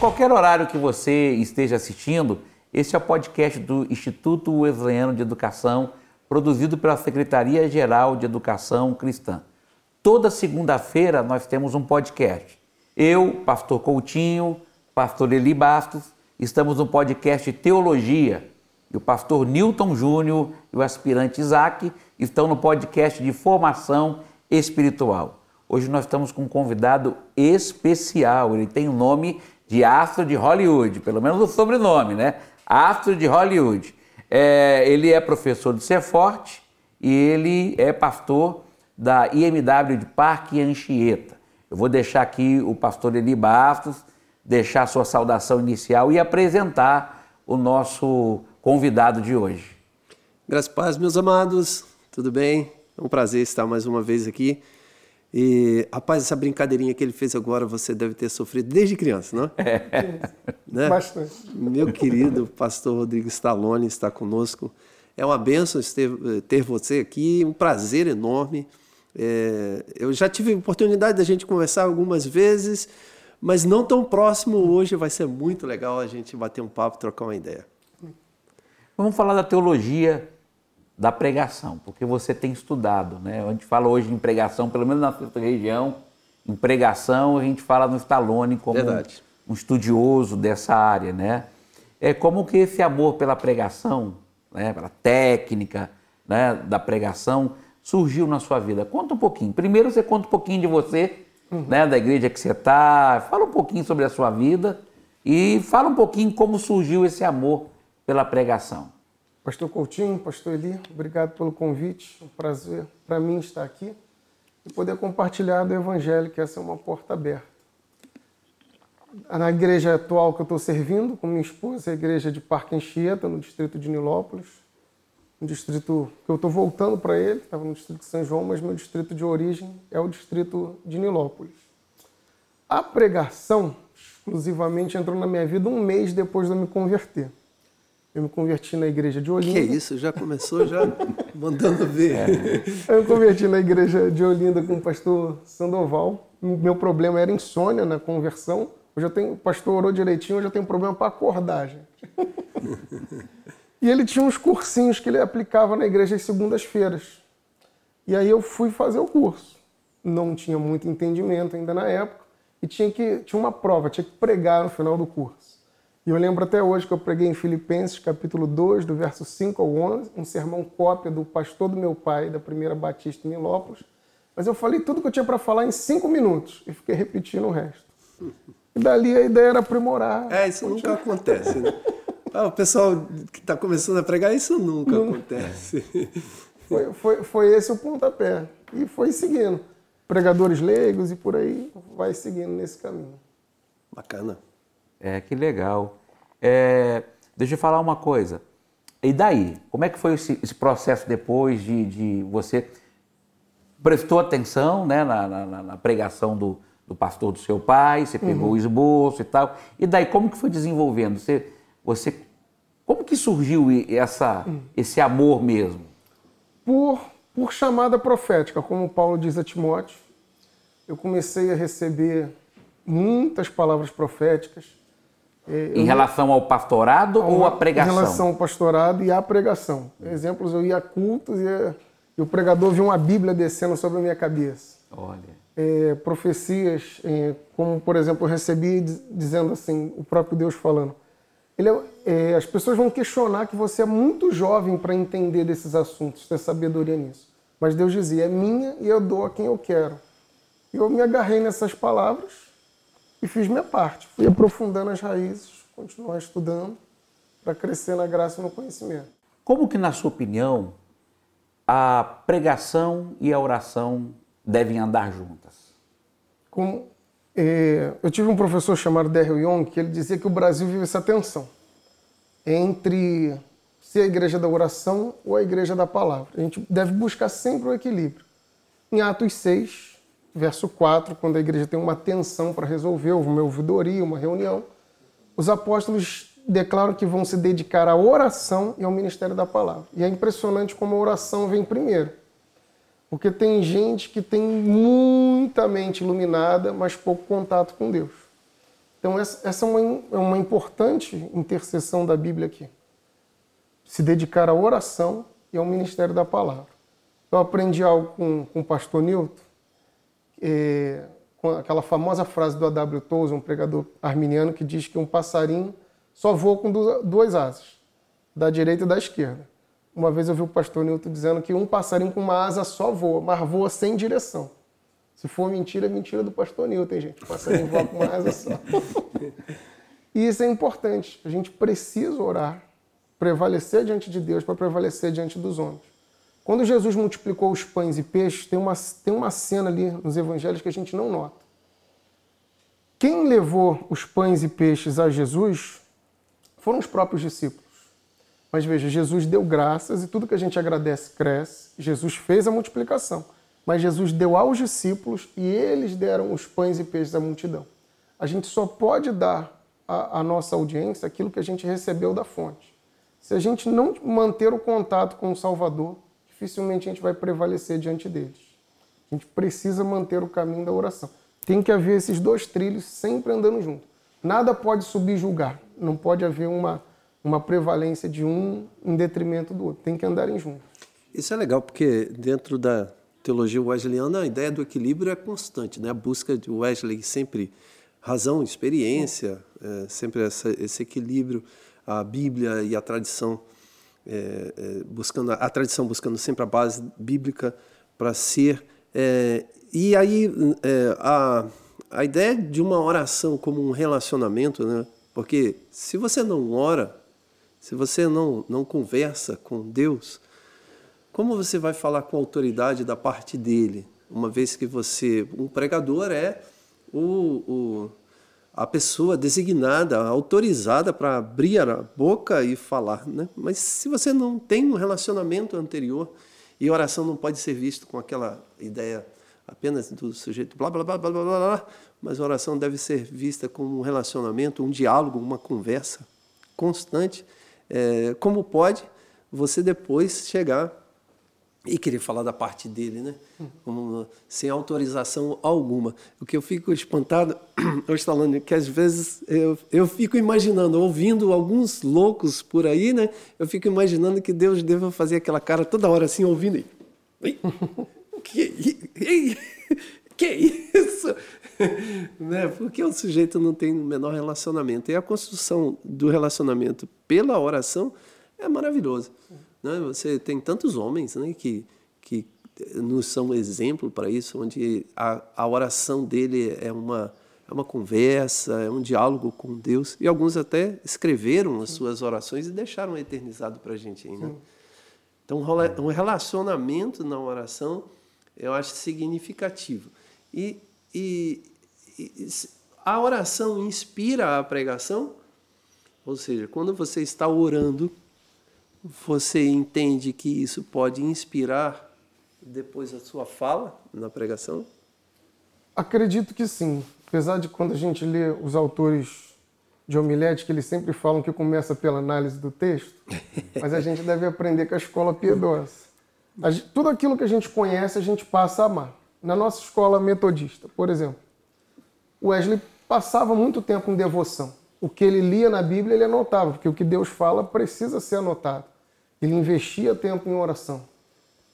qualquer horário que você esteja assistindo, este é o podcast do Instituto Wesleyano de Educação, produzido pela Secretaria-Geral de Educação Cristã. Toda segunda-feira nós temos um podcast. Eu, pastor Coutinho, pastor Eli Bastos, estamos no podcast Teologia. E o pastor Newton Júnior e o aspirante Isaac estão no podcast de Formação Espiritual. Hoje nós estamos com um convidado especial. Ele tem o nome de astro de Hollywood, pelo menos o sobrenome, né? Astro de Hollywood. É, ele é professor de Ceforte e ele é pastor da IMW de Parque Anchieta. Eu vou deixar aqui o pastor Eli Bastos deixar sua saudação inicial e apresentar o nosso convidado de hoje. Graças a paz, meus amados, tudo bem? É um prazer estar mais uma vez aqui. E, rapaz, essa brincadeirinha que ele fez agora, você deve ter sofrido desde criança, não é? né? Bastante. Meu querido pastor Rodrigo Stallone está conosco. É uma benção ter, ter você aqui, um prazer enorme. É, eu já tive oportunidade da gente conversar algumas vezes, mas não tão próximo hoje. Vai ser muito legal a gente bater um papo, trocar uma ideia. Vamos falar da teologia da pregação, porque você tem estudado, né? A gente fala hoje em pregação, pelo menos na sua região, em pregação a gente fala no Stallone como Verdade. um estudioso dessa área, né? É como que esse amor pela pregação, né, pela técnica, né, da pregação surgiu na sua vida. Conta um pouquinho. Primeiro você conta um pouquinho de você, uhum. né, da igreja que você está, fala um pouquinho sobre a sua vida e fala um pouquinho como surgiu esse amor pela pregação. Pastor Coutinho, Pastor Eli, obrigado pelo convite. É um prazer para mim estar aqui e poder compartilhar do Evangelho, que essa é uma porta aberta. Na igreja atual que eu estou servindo, com minha esposa, a igreja de Parque Anchieta, no distrito de Nilópolis, um distrito que eu estou voltando para ele, estava no distrito de São João, mas meu distrito de origem é o distrito de Nilópolis. A pregação, exclusivamente, entrou na minha vida um mês depois de eu me converter. Eu me converti na igreja de Olinda. Que isso? Já começou já mandando ver. É. Eu me converti na igreja de Olinda com o pastor Sandoval. Meu problema era insônia na conversão. Hoje eu tenho, o pastor orou direitinho, hoje eu tenho um problema para acordar, gente. e ele tinha uns cursinhos que ele aplicava na igreja às segundas-feiras. E aí eu fui fazer o curso. Não tinha muito entendimento ainda na época e tinha que tinha uma prova, tinha que pregar no final do curso. E eu lembro até hoje que eu preguei em Filipenses, capítulo 2, do verso 5 ao 11, um sermão cópia do pastor do meu pai, da primeira Batista em Milópolis. Mas eu falei tudo que eu tinha para falar em cinco minutos e fiquei repetindo o resto. E dali a ideia era aprimorar. É, isso continuar. nunca acontece. Né? Ah, o pessoal que está começando a pregar, isso nunca acontece. Foi, foi, foi esse o pontapé. E foi seguindo. Pregadores leigos e por aí vai seguindo nesse caminho. Bacana. É, que legal. É, deixa eu falar uma coisa. E daí? Como é que foi esse, esse processo depois de, de, você prestou atenção né, na, na, na pregação do, do, pastor do seu pai, você pegou uhum. o esboço e tal. E daí, como que foi desenvolvendo? Você, você, como que surgiu essa, uhum. esse amor mesmo? Por, por chamada profética, como Paulo diz a Timóteo. Eu comecei a receber muitas palavras proféticas em relação ao pastorado ou à pregação? Em relação ao pastorado e à pregação. Exemplos, eu ia a cultos e, e o pregador viu uma Bíblia descendo sobre a minha cabeça. Olha. É, profecias, é, como por exemplo, eu recebi dizendo assim, o próprio Deus falando. Ele, é, é as pessoas vão questionar que você é muito jovem para entender desses assuntos, ter sabedoria nisso. Mas Deus dizia, é minha e eu dou a quem eu quero. E eu me agarrei nessas palavras e fiz minha parte. Fui aprofundando as raízes, continuar estudando para crescer na graça e no conhecimento. Como que, na sua opinião, a pregação e a oração devem andar juntas? Como, é, eu tive um professor chamado Daryl Young que ele dizia que o Brasil vive essa tensão entre ser a igreja da oração ou a igreja da palavra. A gente deve buscar sempre o equilíbrio. Em Atos 6, verso 4, quando a igreja tem uma tensão para resolver, uma ouvidoria, uma reunião, os apóstolos declaram que vão se dedicar à oração e ao ministério da palavra. E é impressionante como a oração vem primeiro. Porque tem gente que tem muita mente iluminada, mas pouco contato com Deus. Então, essa, é, uma, é uma importante intercessão da Bíblia aqui. Se dedicar à oração e ao ministério da palavra. Eu aprendi algo com, com o pastor Newton, é, com aquela famosa frase do A.W. Tozer, um pregador arminiano, que diz que um passarinho só voa com duas asas, da direita e da esquerda. Uma vez eu vi o pastor Newton dizendo que um passarinho com uma asa só voa, mas voa sem direção. Se for mentira, é mentira do pastor Newton, gente. O passarinho voa com uma asa só. e isso é importante. A gente precisa orar, prevalecer diante de Deus para prevalecer diante dos homens. Quando Jesus multiplicou os pães e peixes, tem uma, tem uma cena ali nos evangelhos que a gente não nota. Quem levou os pães e peixes a Jesus foram os próprios discípulos. Mas veja, Jesus deu graças e tudo que a gente agradece cresce. Jesus fez a multiplicação. Mas Jesus deu aos discípulos e eles deram os pães e peixes à multidão. A gente só pode dar à, nossa audiência aquilo que a gente recebeu da fonte. Se a gente não manter o contato com o Salvador, dificilmente a gente vai prevalecer diante deles. A gente precisa manter o caminho da oração. Tem que haver esses dois trilhos sempre andando junto. Nada pode subjugar. Não pode haver uma uma prevalência de um em detrimento do outro. Tem que andarem juntos. Isso é legal, porque dentro da teologia wesleyana, a ideia do equilíbrio é constante, né? A busca de Wesley sempre razão, experiência, é, sempre essa, esse equilíbrio, a Bíblia e a tradição é, é, buscando a tradição buscando sempre a base bíblica para ser é, e aí é, a, a ideia de uma oração como um relacionamento, né? Porque se você não ora se você não, não conversa com Deus, como você vai falar com autoridade da parte dele? Uma vez que você, um pregador é o, o a pessoa designada, autorizada para abrir a boca e falar, né? Mas se você não tem um relacionamento anterior e oração não pode ser visto com aquela ideia apenas do sujeito blá blá blá blá blá blá, mas a oração deve ser vista como um relacionamento, um diálogo, uma conversa constante é, como pode você depois chegar e querer falar da parte dele, né? Sem autorização alguma. O que eu fico espantado, eu falando é que às vezes eu, eu fico imaginando, ouvindo alguns loucos por aí, né? Eu fico imaginando que Deus deva fazer aquela cara toda hora assim, ouvindo. E, que, que isso? né? Porque o sujeito não tem o menor relacionamento. E a construção do relacionamento pela oração é maravilhosa. Né? Você tem tantos homens né, que, que nos são exemplo para isso, onde a, a oração dele é uma, é uma conversa, é um diálogo com Deus. E alguns até escreveram as suas orações e deixaram eternizado para a gente. Aí, né? Então, um relacionamento na oração eu acho significativo. E, e, e a oração inspira a pregação? Ou seja, quando você está orando, você entende que isso pode inspirar depois a sua fala na pregação? Acredito que sim. Apesar de quando a gente lê os autores de homilética, eles sempre falam que começa pela análise do texto, mas a gente deve aprender com a escola piedosa. Tudo aquilo que a gente conhece, a gente passa a amar. Na nossa escola metodista, por exemplo, Wesley passava muito tempo em devoção. O que ele lia na Bíblia, ele anotava, porque o que Deus fala precisa ser anotado. Ele investia tempo em oração.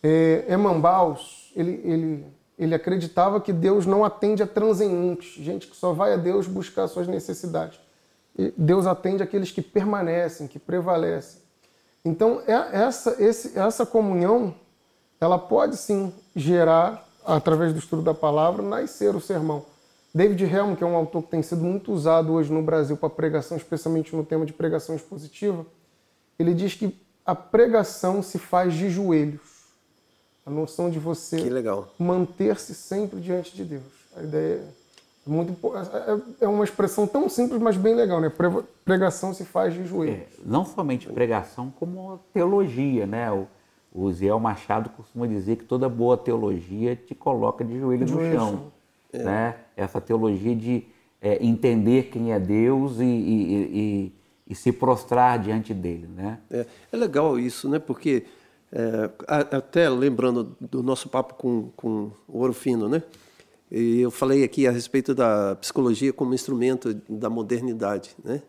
É, Emambaus, ele, ele, ele acreditava que Deus não atende a transeuntes, gente que só vai a Deus buscar suas necessidades. E Deus atende aqueles que permanecem, que prevalecem. Então, é, essa, esse, essa comunhão, ela pode sim gerar através do estudo da palavra, nascer o sermão. David Helm, que é um autor que tem sido muito usado hoje no Brasil para pregação, especialmente no tema de pregação expositiva, ele diz que a pregação se faz de joelhos. A noção de você manter-se sempre diante de Deus. A ideia é muito é, é, é uma expressão tão simples, mas bem legal, né? Pregação se faz de joelhos. É, não somente pregação, como teologia, né? O o Ziel Machado costuma dizer que toda boa teologia te coloca de joelho de no chão. É. Né? Essa teologia de é, entender quem é Deus e, e, e, e, se prostrar diante dele. Né? É, é legal isso, né? porque é, até lembrando do nosso papo com, com o Ouro Fino, né? E eu falei aqui a respeito da psicologia como instrumento da modernidade, né?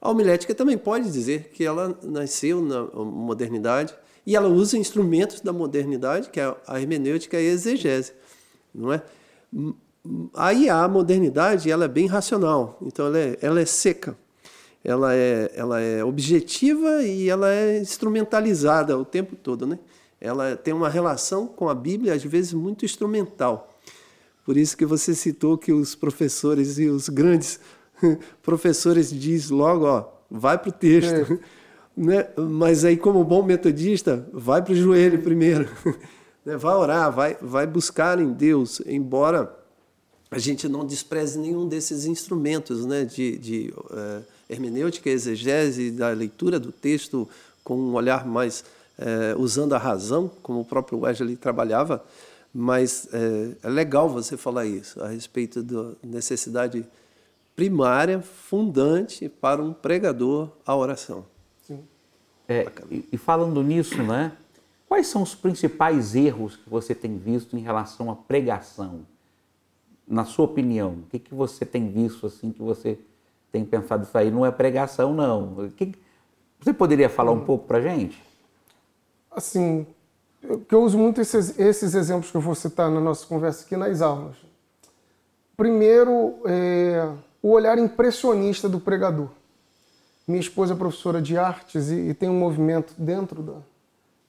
A homilética também pode dizer que ela nasceu na modernidade e ela usa instrumentos da modernidade, que é a hermenêutica e a exegese, não é? Aí a modernidade ela é bem racional, então ela é, ela é seca, ela é, ela é objetiva e ela é instrumentalizada o tempo todo, né? Ela tem uma relação com a Bíblia às vezes muito instrumental. Por isso que você citou que os professores e os grandes professores diz logo, ó, vai para o texto. É. Né? Mas aí, como bom metodista, vai para o joelho primeiro. né? Vai orar, vai, vai buscar em Deus, embora a gente não despreze nenhum desses instrumentos né? de, de uh, hermenêutica, exegese, da leitura do texto com um olhar mais uh, usando a razão, como o próprio Wesley trabalhava. Mas é, é legal você falar isso a respeito da necessidade primária, fundante para um pregador a oração. É, e, e, falando nisso, né? Quais são os principais erros que você tem visto em relação à pregação? Na sua opinião, o que, que você tem visto assim que você tem pensado isso aí não é pregação não? Que, você poderia falar um pouco para gente? Assim, que eu uso muito esses, esses, exemplos que eu vou citar na nossa conversa aqui nas aulas. Primeiro, é, o olhar impressionista do pregador. Minha esposa é professora de artes e, e tem um movimento dentro da,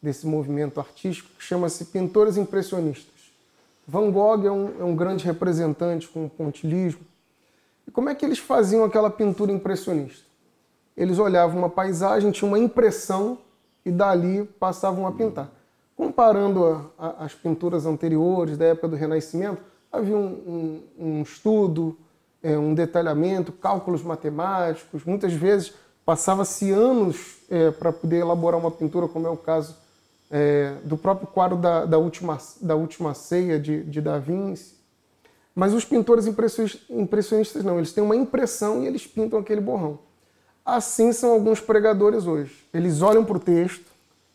desse movimento artístico que chama-se Pintores Impressionistas. Van Gogh é um, é um grande representante com o pontilismo. E como é que eles faziam aquela pintura impressionista? Eles olhavam uma paisagem, tinham uma impressão e dali passavam a pintar. Comparando a, a, as pinturas anteriores, da época do Renascimento, havia um, um, um estudo, é, um detalhamento, cálculos matemáticos. Muitas vezes passava-se anos é, para poder elaborar uma pintura, como é o caso é, do próprio quadro da, da, última, da última Ceia de, de Da Vinci. Mas os pintores impressionistas não, eles têm uma impressão e eles pintam aquele borrão. Assim são alguns pregadores hoje. Eles olham para o texto,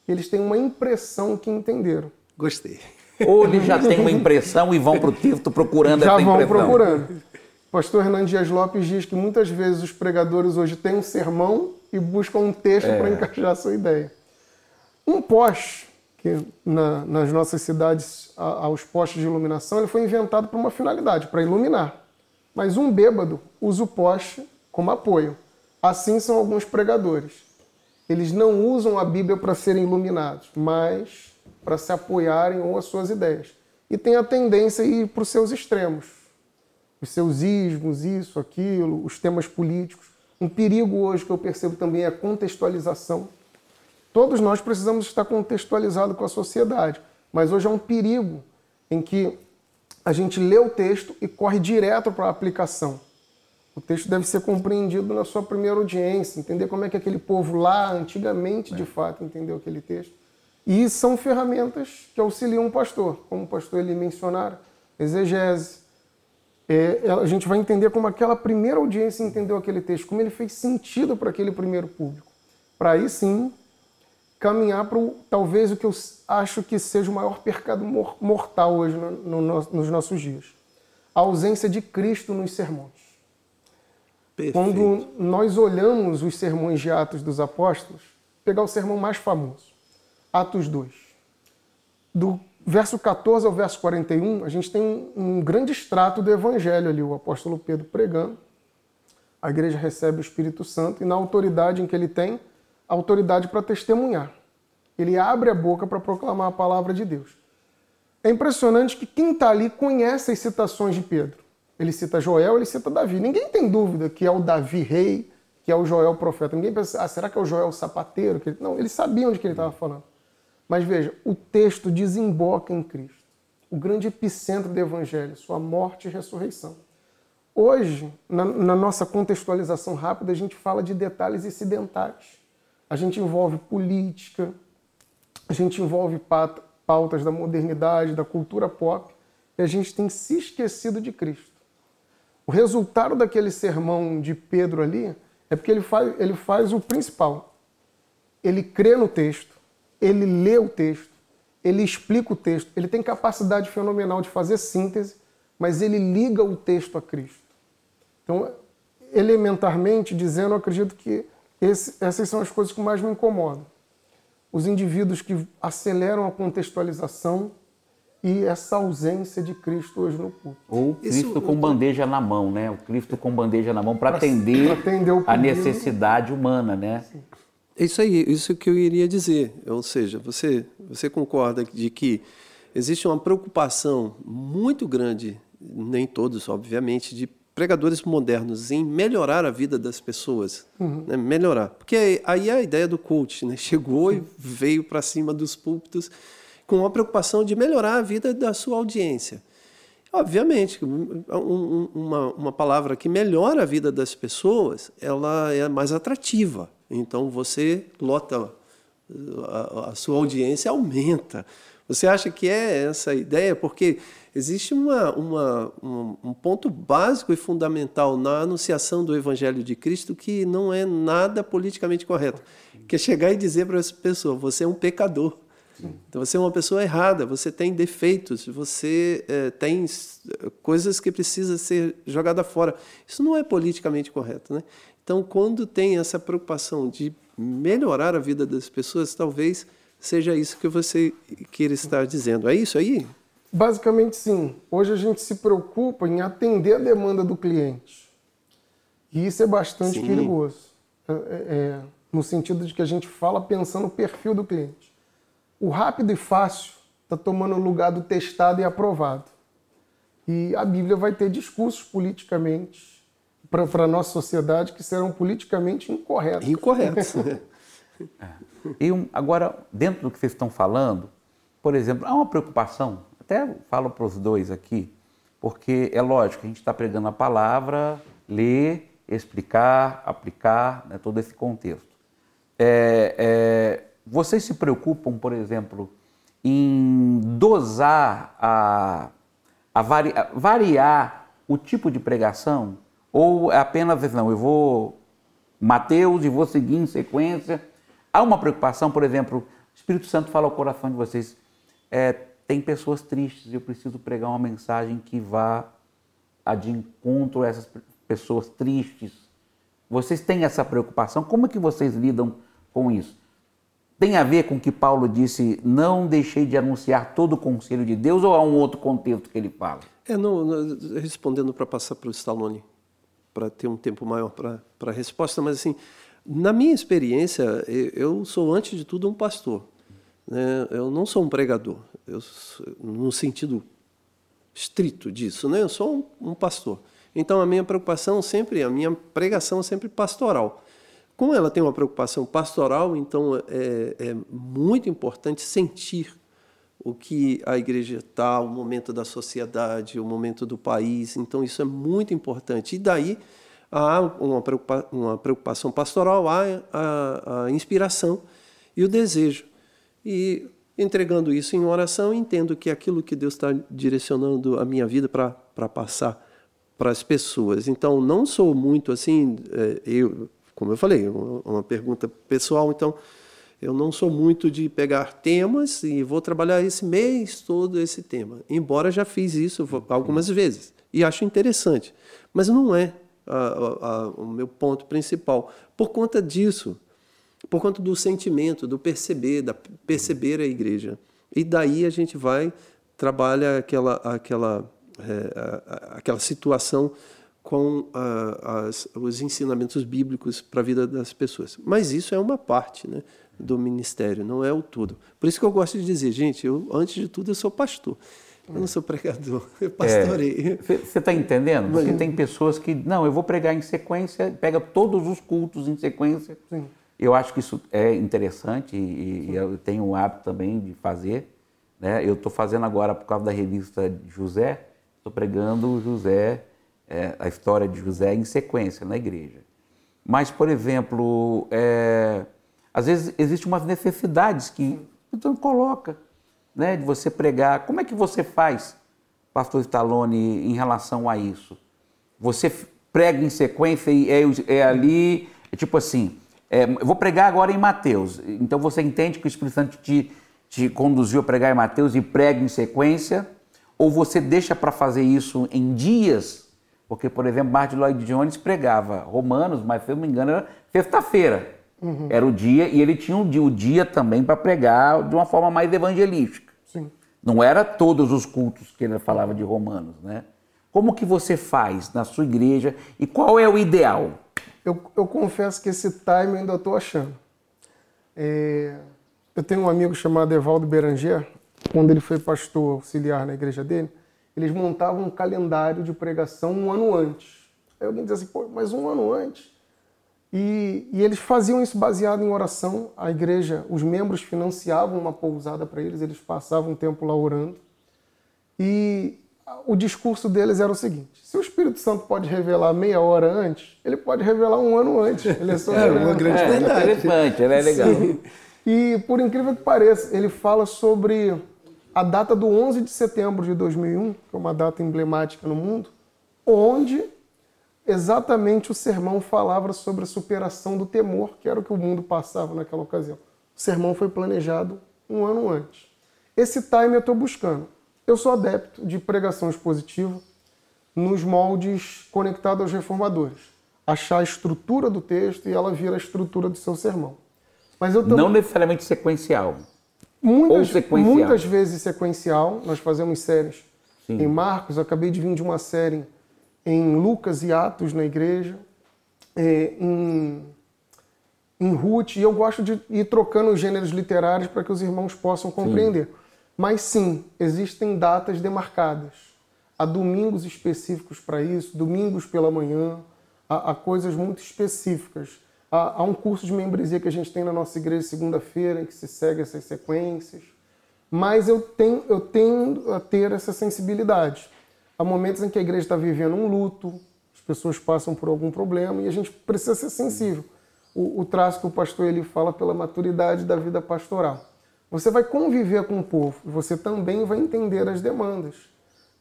eles têm uma impressão que entenderam. Gostei. Ou eles já têm uma impressão e vão para o texto procurando já essa impressão. Já vão procurando pastor Hernando Dias Lopes diz que muitas vezes os pregadores hoje têm um sermão e buscam um texto é. para encaixar a sua ideia. Um poste, que na, nas nossas cidades há, os postes de iluminação, ele foi inventado para uma finalidade, para iluminar. Mas um bêbado usa o poste como apoio. Assim são alguns pregadores. Eles não usam a Bíblia para serem iluminados, mas para se apoiarem ou as suas ideias. E tem a tendência a ir para os seus extremos os seus ismos, isso, aquilo, os temas políticos. Um perigo hoje que eu percebo também é a contextualização. Todos nós precisamos estar contextualizados com a sociedade, mas hoje é um perigo em que a gente lê o texto e corre direto para a aplicação. O texto deve ser compreendido na sua primeira audiência, entender como é que aquele povo lá, antigamente, de fato, entendeu aquele texto. E são ferramentas que auxiliam o pastor, como o pastor ele mencionara, exegese, é, a gente vai entender como aquela primeira audiência entendeu aquele texto, como ele fez sentido para aquele primeiro público. Para aí sim caminhar para talvez o que eu acho que seja o maior pecado mortal hoje no, no, nos nossos dias: a ausência de Cristo nos sermões. Perfeito. Quando nós olhamos os sermões de Atos dos Apóstolos, pegar o sermão mais famoso, Atos 2, do verso 14 ao verso 41, a gente tem um grande extrato do evangelho ali, o apóstolo Pedro pregando. A igreja recebe o Espírito Santo e na autoridade em que ele tem, autoridade para testemunhar. Ele abre a boca para proclamar a palavra de Deus. É impressionante que quem está ali conhece as citações de Pedro. Ele cita Joel, ele cita Davi. Ninguém tem dúvida que é o Davi rei, que é o Joel profeta. Ninguém pensa, ah, será que é o Joel sapateiro? Não, eles sabiam de que ele estava falando. Mas veja, o texto desemboca em Cristo, o grande epicentro do Evangelho, sua morte e ressurreição. Hoje, na, na nossa contextualização rápida, a gente fala de detalhes incidentais. A gente envolve política, a gente envolve pautas da modernidade, da cultura pop, e a gente tem se esquecido de Cristo. O resultado daquele sermão de Pedro ali é porque ele faz, ele faz o principal. Ele crê no texto, ele lê o texto, ele explica o texto, ele tem capacidade fenomenal de fazer síntese, mas ele liga o texto a Cristo. Então, elementarmente dizendo, eu acredito que esse, essas são as coisas que mais me incomodam. Os indivíduos que aceleram a contextualização e essa ausência de Cristo hoje no culto. Ou Cristo Isso, com bandeja na mão, né? O Cristo com bandeja na mão para atender, atender a necessidade humana, né? Sim. É isso aí, isso que eu iria dizer. Ou seja, você, você concorda de que existe uma preocupação muito grande, nem todos, obviamente, de pregadores modernos em melhorar a vida das pessoas, uhum. né? melhorar. Porque aí é a ideia do coach, né? Chegou e veio para cima dos púlpitos com a preocupação de melhorar a vida da sua audiência. Obviamente, um, uma, uma palavra que melhora a vida das pessoas, ela é mais atrativa. Então você lota, a, a sua audiência aumenta. Você acha que é essa a ideia? Porque existe uma, uma, um, um, ponto básico e fundamental na anunciação do Evangelho de Cristo que não é nada politicamente correto, que é chegar e dizer para essa pessoa: você é um pecador. Então você é uma pessoa errada, você tem defeitos, você é, tem coisas que precisa ser jogada fora. Isso não é politicamente correto, né? Então, quando tem essa preocupação de melhorar a vida das pessoas, talvez seja isso que você queira estar dizendo. É isso aí? Basicamente, sim. Hoje a gente se preocupa em atender a demanda do cliente. E isso é bastante sim. perigoso. É, é, é, no sentido de que a gente fala pensando no perfil do cliente. O rápido e fácil está tomando o lugar do testado e aprovado. E a Bíblia vai ter discursos politicamente para a nossa sociedade que serão politicamente incorretos. Incorretos. é. E um, agora, dentro do que vocês estão falando, por exemplo, há uma preocupação, até falo para os dois aqui, porque é lógico, a gente está pregando a palavra, ler, explicar, aplicar, né, todo esse contexto. É, é, vocês se preocupam, por exemplo, em dosar, a, a vari, a variar o tipo de pregação? Ou é apenas, não, eu vou Mateus e vou seguir em sequência? Há uma preocupação, por exemplo, o Espírito Santo fala ao coração de vocês, é, tem pessoas tristes, eu preciso pregar uma mensagem que vá de encontro a essas pessoas tristes. Vocês têm essa preocupação? Como é que vocês lidam com isso? Tem a ver com o que Paulo disse, não deixei de anunciar todo o conselho de Deus, ou há um outro contexto que ele fala? É, não, respondendo para passar para o Stallone, para ter um tempo maior para a resposta, mas assim, na minha experiência, eu sou antes de tudo um pastor. Né? Eu não sou um pregador, eu, no sentido estrito disso, né? Eu sou um, um pastor. Então a minha preocupação sempre, a minha pregação é sempre pastoral. Como ela tem uma preocupação pastoral, então é, é muito importante sentir o que a igreja está, o momento da sociedade, o momento do país. Então, isso é muito importante. E daí há uma, preocupa uma preocupação pastoral, há a, a, inspiração e o desejo. E entregando isso em oração, entendo que aquilo que Deus está direcionando a minha vida para passar para as pessoas. Então, não sou muito assim, é, eu, como eu falei, uma pergunta pessoal, então eu não sou muito de pegar temas e vou trabalhar esse mês todo esse tema. Embora já fiz isso algumas vezes e acho interessante, mas não é a, a, o meu ponto principal. Por conta disso, por conta do sentimento, do perceber, da perceber a igreja. E daí a gente vai trabalha aquela aquela é, aquela situação com as, os ensinamentos bíblicos para a vida das pessoas. Mas isso é uma parte, né? do ministério, não é o tudo. Por isso que eu gosto de dizer, gente, eu antes de tudo eu sou pastor. Eu não sou pregador, eu pastorei. Você é, está entendendo? Porque tem pessoas que, não, eu vou pregar em sequência, pega todos os cultos em sequência. Sim. Eu acho que isso é interessante e, e eu tenho o hábito também de fazer. Né? Eu estou fazendo agora, por causa da revista José, estou pregando José, é, a história de José em sequência na igreja. Mas, por exemplo, é, às vezes existem umas necessidades que então coloca, né, de você pregar. Como é que você faz, pastor Stallone, em relação a isso? Você prega em sequência e é, é ali, é tipo assim, é, eu vou pregar agora em Mateus. Então você entende que o Espírito Santo te, te conduziu a pregar em Mateus e prega em sequência? Ou você deixa para fazer isso em dias? Porque, por exemplo, Martin Lloyd Jones pregava Romanos, mas se eu não me engano era sexta-feira. Uhum. Era o dia, e ele tinha o dia, o dia também para pregar de uma forma mais evangelística. Sim. Não era todos os cultos que ele falava de Romanos, né? Como que você faz na sua igreja e qual é o ideal? Eu, eu confesso que esse time eu ainda estou achando. É, eu tenho um amigo chamado Evaldo Beranger, quando ele foi pastor auxiliar na igreja dele, eles montavam um calendário de pregação um ano antes. Aí alguém diz assim, pô, mas um ano antes? E, e, eles faziam isso baseado em oração. A igreja, os membros financiavam uma pousada para eles, eles passavam um tempo lá orando. E o discurso deles era o seguinte: se o Espírito Santo pode revelar meia hora antes, ele pode revelar um ano antes. Ele é só é uma grande é, verdade. Interessante, ele é legal. Sim. E por incrível que pareça, ele fala sobre a data do 11 de setembro de 2001, que é uma data emblemática no mundo, onde exatamente o sermão falava sobre a superação do temor, que era o que o mundo passava naquela ocasião. O sermão foi planejado um ano antes. Esse time eu estou buscando. Eu sou adepto de pregação expositiva nos moldes conectados aos reformadores. Achar a estrutura do texto e ela vira a estrutura do seu sermão. Mas eu Não necessariamente sequencial. Muitas, sequencial. Muitas vezes sequencial. Nós fazemos séries Sim. em Marcos. Eu acabei de vir de uma série em Lucas e Atos na igreja, é, em, em Ruth, e eu gosto de ir trocando os gêneros literários para que os irmãos possam compreender. Sim. Mas sim, existem datas demarcadas. Há domingos específicos para isso, domingos pela manhã, há, há coisas muito específicas. Há, há, um curso de membresia que a gente tem na nossa igreja segunda-feira, em que se segue essas sequências. Mas eu tenho, eu tenho a ter essa sensibilidade. Há momentos em que a igreja está vivendo um luto, as pessoas passam por algum problema e a gente precisa ser sensível. O, o traço que o pastor ele fala pela maturidade da vida pastoral. Você vai conviver com o povo e você também vai entender as demandas.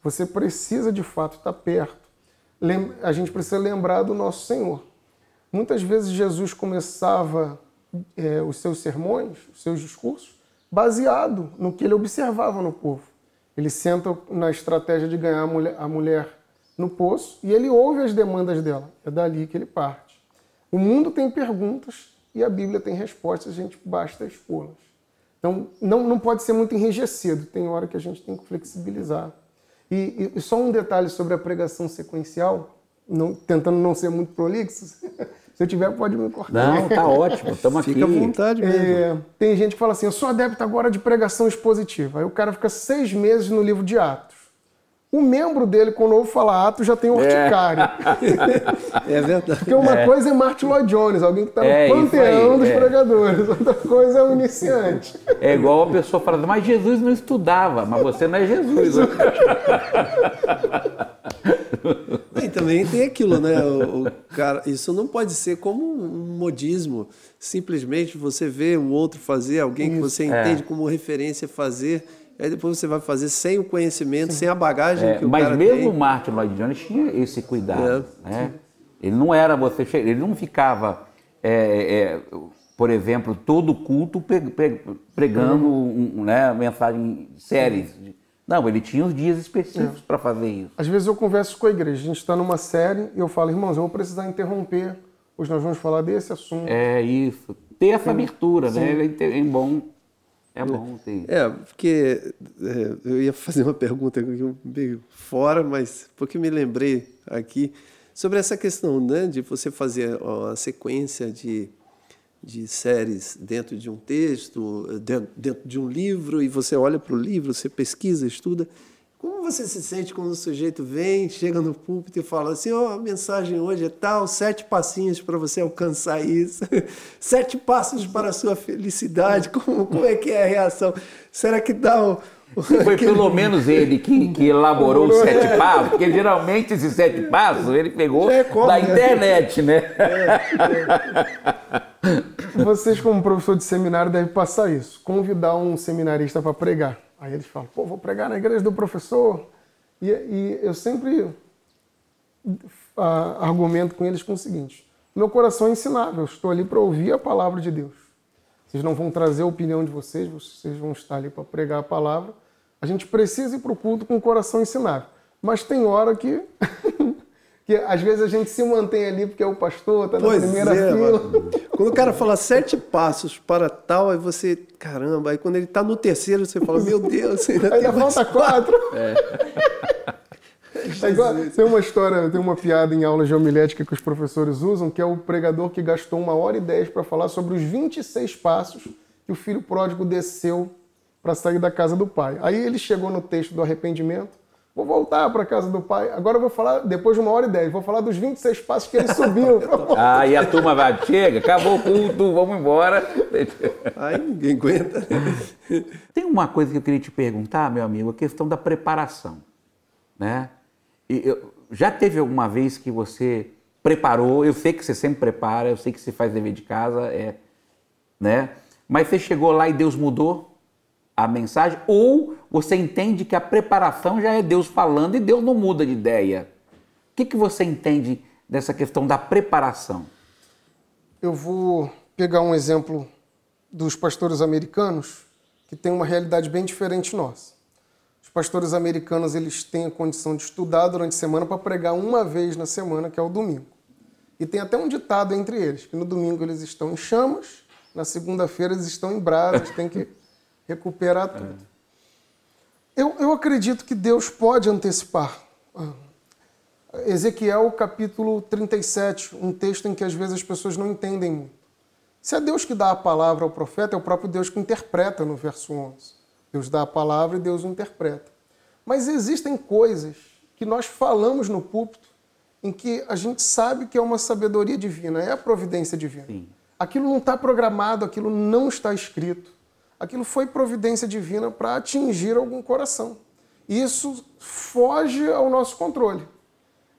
Você precisa de fato estar perto. A gente precisa lembrar do nosso Senhor. Muitas vezes Jesus começava é, os seus sermões, os seus discursos, baseado no que ele observava no povo. Ele senta na estratégia de ganhar a mulher, a mulher no poço e ele ouve as demandas dela. É dali que ele parte. O mundo tem perguntas e a Bíblia tem respostas, a gente basta expô-las. Então, não, não pode ser muito enrijecido, tem hora que a gente tem que flexibilizar. E, e só um detalhe sobre a pregação sequencial, não, tentando não ser muito prolixo, se eu tiver, pode me cortar. Não, tá ótimo, estamos aqui. Fica à vontade mesmo. É, tem gente que fala assim, eu sou adepto agora de pregação expositiva. Aí o cara fica seis meses no livro de Atos. O membro dele, quando ouve falar Atos, já tem urticária. É, é verdade. Porque uma é. coisa é Martin Lloyd Jones, alguém que está no é, panteão dos é. pregadores. Outra coisa é o iniciante. É igual a pessoa falando, mas Jesus não estudava, mas você não é Jesus. E também tem aquilo, né? O, o, cara, isso não pode ser como um modismo. Simplesmente você vê o outro fazer, alguém isso, que você entende é. como referência fazer, aí depois você vai fazer sem o conhecimento, Sim. sem a bagagem é, que o mas cara mesmo tem. o Martin Lloyd Jones tinha esse cuidado. É. Né? Ele não era você, ele não ficava, é, é, por exemplo, todo culto pregando uhum. um, né, mensagem séries. Não, ele tinha os dias específicos para fazer isso. Às vezes eu converso com a igreja, a gente está numa série e eu falo, irmãos, eu vou precisar interromper, hoje nós vamos falar desse assunto. É isso. Ter essa abertura, né? É, é bom. É bom ter. É, porque é, eu ia fazer uma pergunta meio fora, mas porque me lembrei aqui sobre essa questão né, de você fazer a sequência de de séries dentro de um texto, dentro de um livro, e você olha para o livro, você pesquisa, estuda. Como você se sente quando o sujeito vem, chega no púlpito e fala assim: ó, oh, a mensagem hoje é tal, sete passinhos para você alcançar isso, sete passos para a sua felicidade. Como, como é que é a reação? Será que dá um, foi pelo menos ele que, que elaborou os sete é. passos, porque geralmente esses sete passos ele pegou é como, da né? internet, né? É, é. Vocês, como professor de seminário, devem passar isso. Convidar um seminarista para pregar. Aí eles falam, pô, vou pregar na igreja do professor. E, e eu sempre uh, argumento com eles com o seguinte: meu coração é ensinável, eu estou ali para ouvir a palavra de Deus. Vocês não vão trazer a opinião de vocês, vocês vão estar ali para pregar a palavra, A gente precisa ir para o culto com o coração ensinável. Mas tem hora que, que às vezes a gente se mantém ali porque é o pastor, está na Pois primeira é, fila. mano. Quando o cara fala sete passos para tal, aí você, caramba, aí quando ele tá no terceiro, você fala, meu Deus, ainda, Ainda falta quatro. É igual- tem uma história, tem uma piada em aulas de homilética que os professores usam, que é o pregador que gastou uma hora e dez para falar sobre os 26 passos que o filho pródigo desceu para sair da casa do pai. Aí ele chegou no texto do arrependimento, vou voltar para a casa do pai. Agora eu vou falar, depois de uma hora e dez, vou falar dos 26 passos que ele subiu. Aí a turma vai, chega, acabou o culto, vamos embora. Aí ninguém aguenta. Tem uma coisa que eu queria te perguntar, meu amigo, a questão da preparação, né? E eu- já teve alguma vez que você preparou? Eu sei que você sempre prepara, eu sei que você faz dever de casa, é, né? Mas você chegou lá e Deus mudou a mensagem? Ou você entende que a preparação já é Deus falando e Deus não muda de ideia? O que, que você entende dessa questão da preparação? Eu vou pegar um exemplo dos pastores americanos, que tem uma realidade bem diferente nossa. Os pastores americanos eles têm a condição de estudar durante a semana para pregar uma vez na semana, que é o domingo. E tem até um ditado entre eles, que no domingo eles estão em chamas, na segunda-feira eles estão em brasas, tem que recuperar tudo. Eu, eu acredito que Deus pode antecipar. Ah, Ezequiel capítulo 37, um texto em que às vezes as pessoas não entendem muito. Se é Deus que dá a palavra ao profeta, é o próprio Deus que interpreta no verso 11. Deus dá a palavra e Deus interpreta. Mas existem coisas que nós falamos no púlpito em que a gente sabe que é uma sabedoria divina, é a providência divina. Sim. Aquilo não está programado, aquilo não está escrito. Aquilo foi providência divina para atingir algum coração. Isso foge ao nosso controle.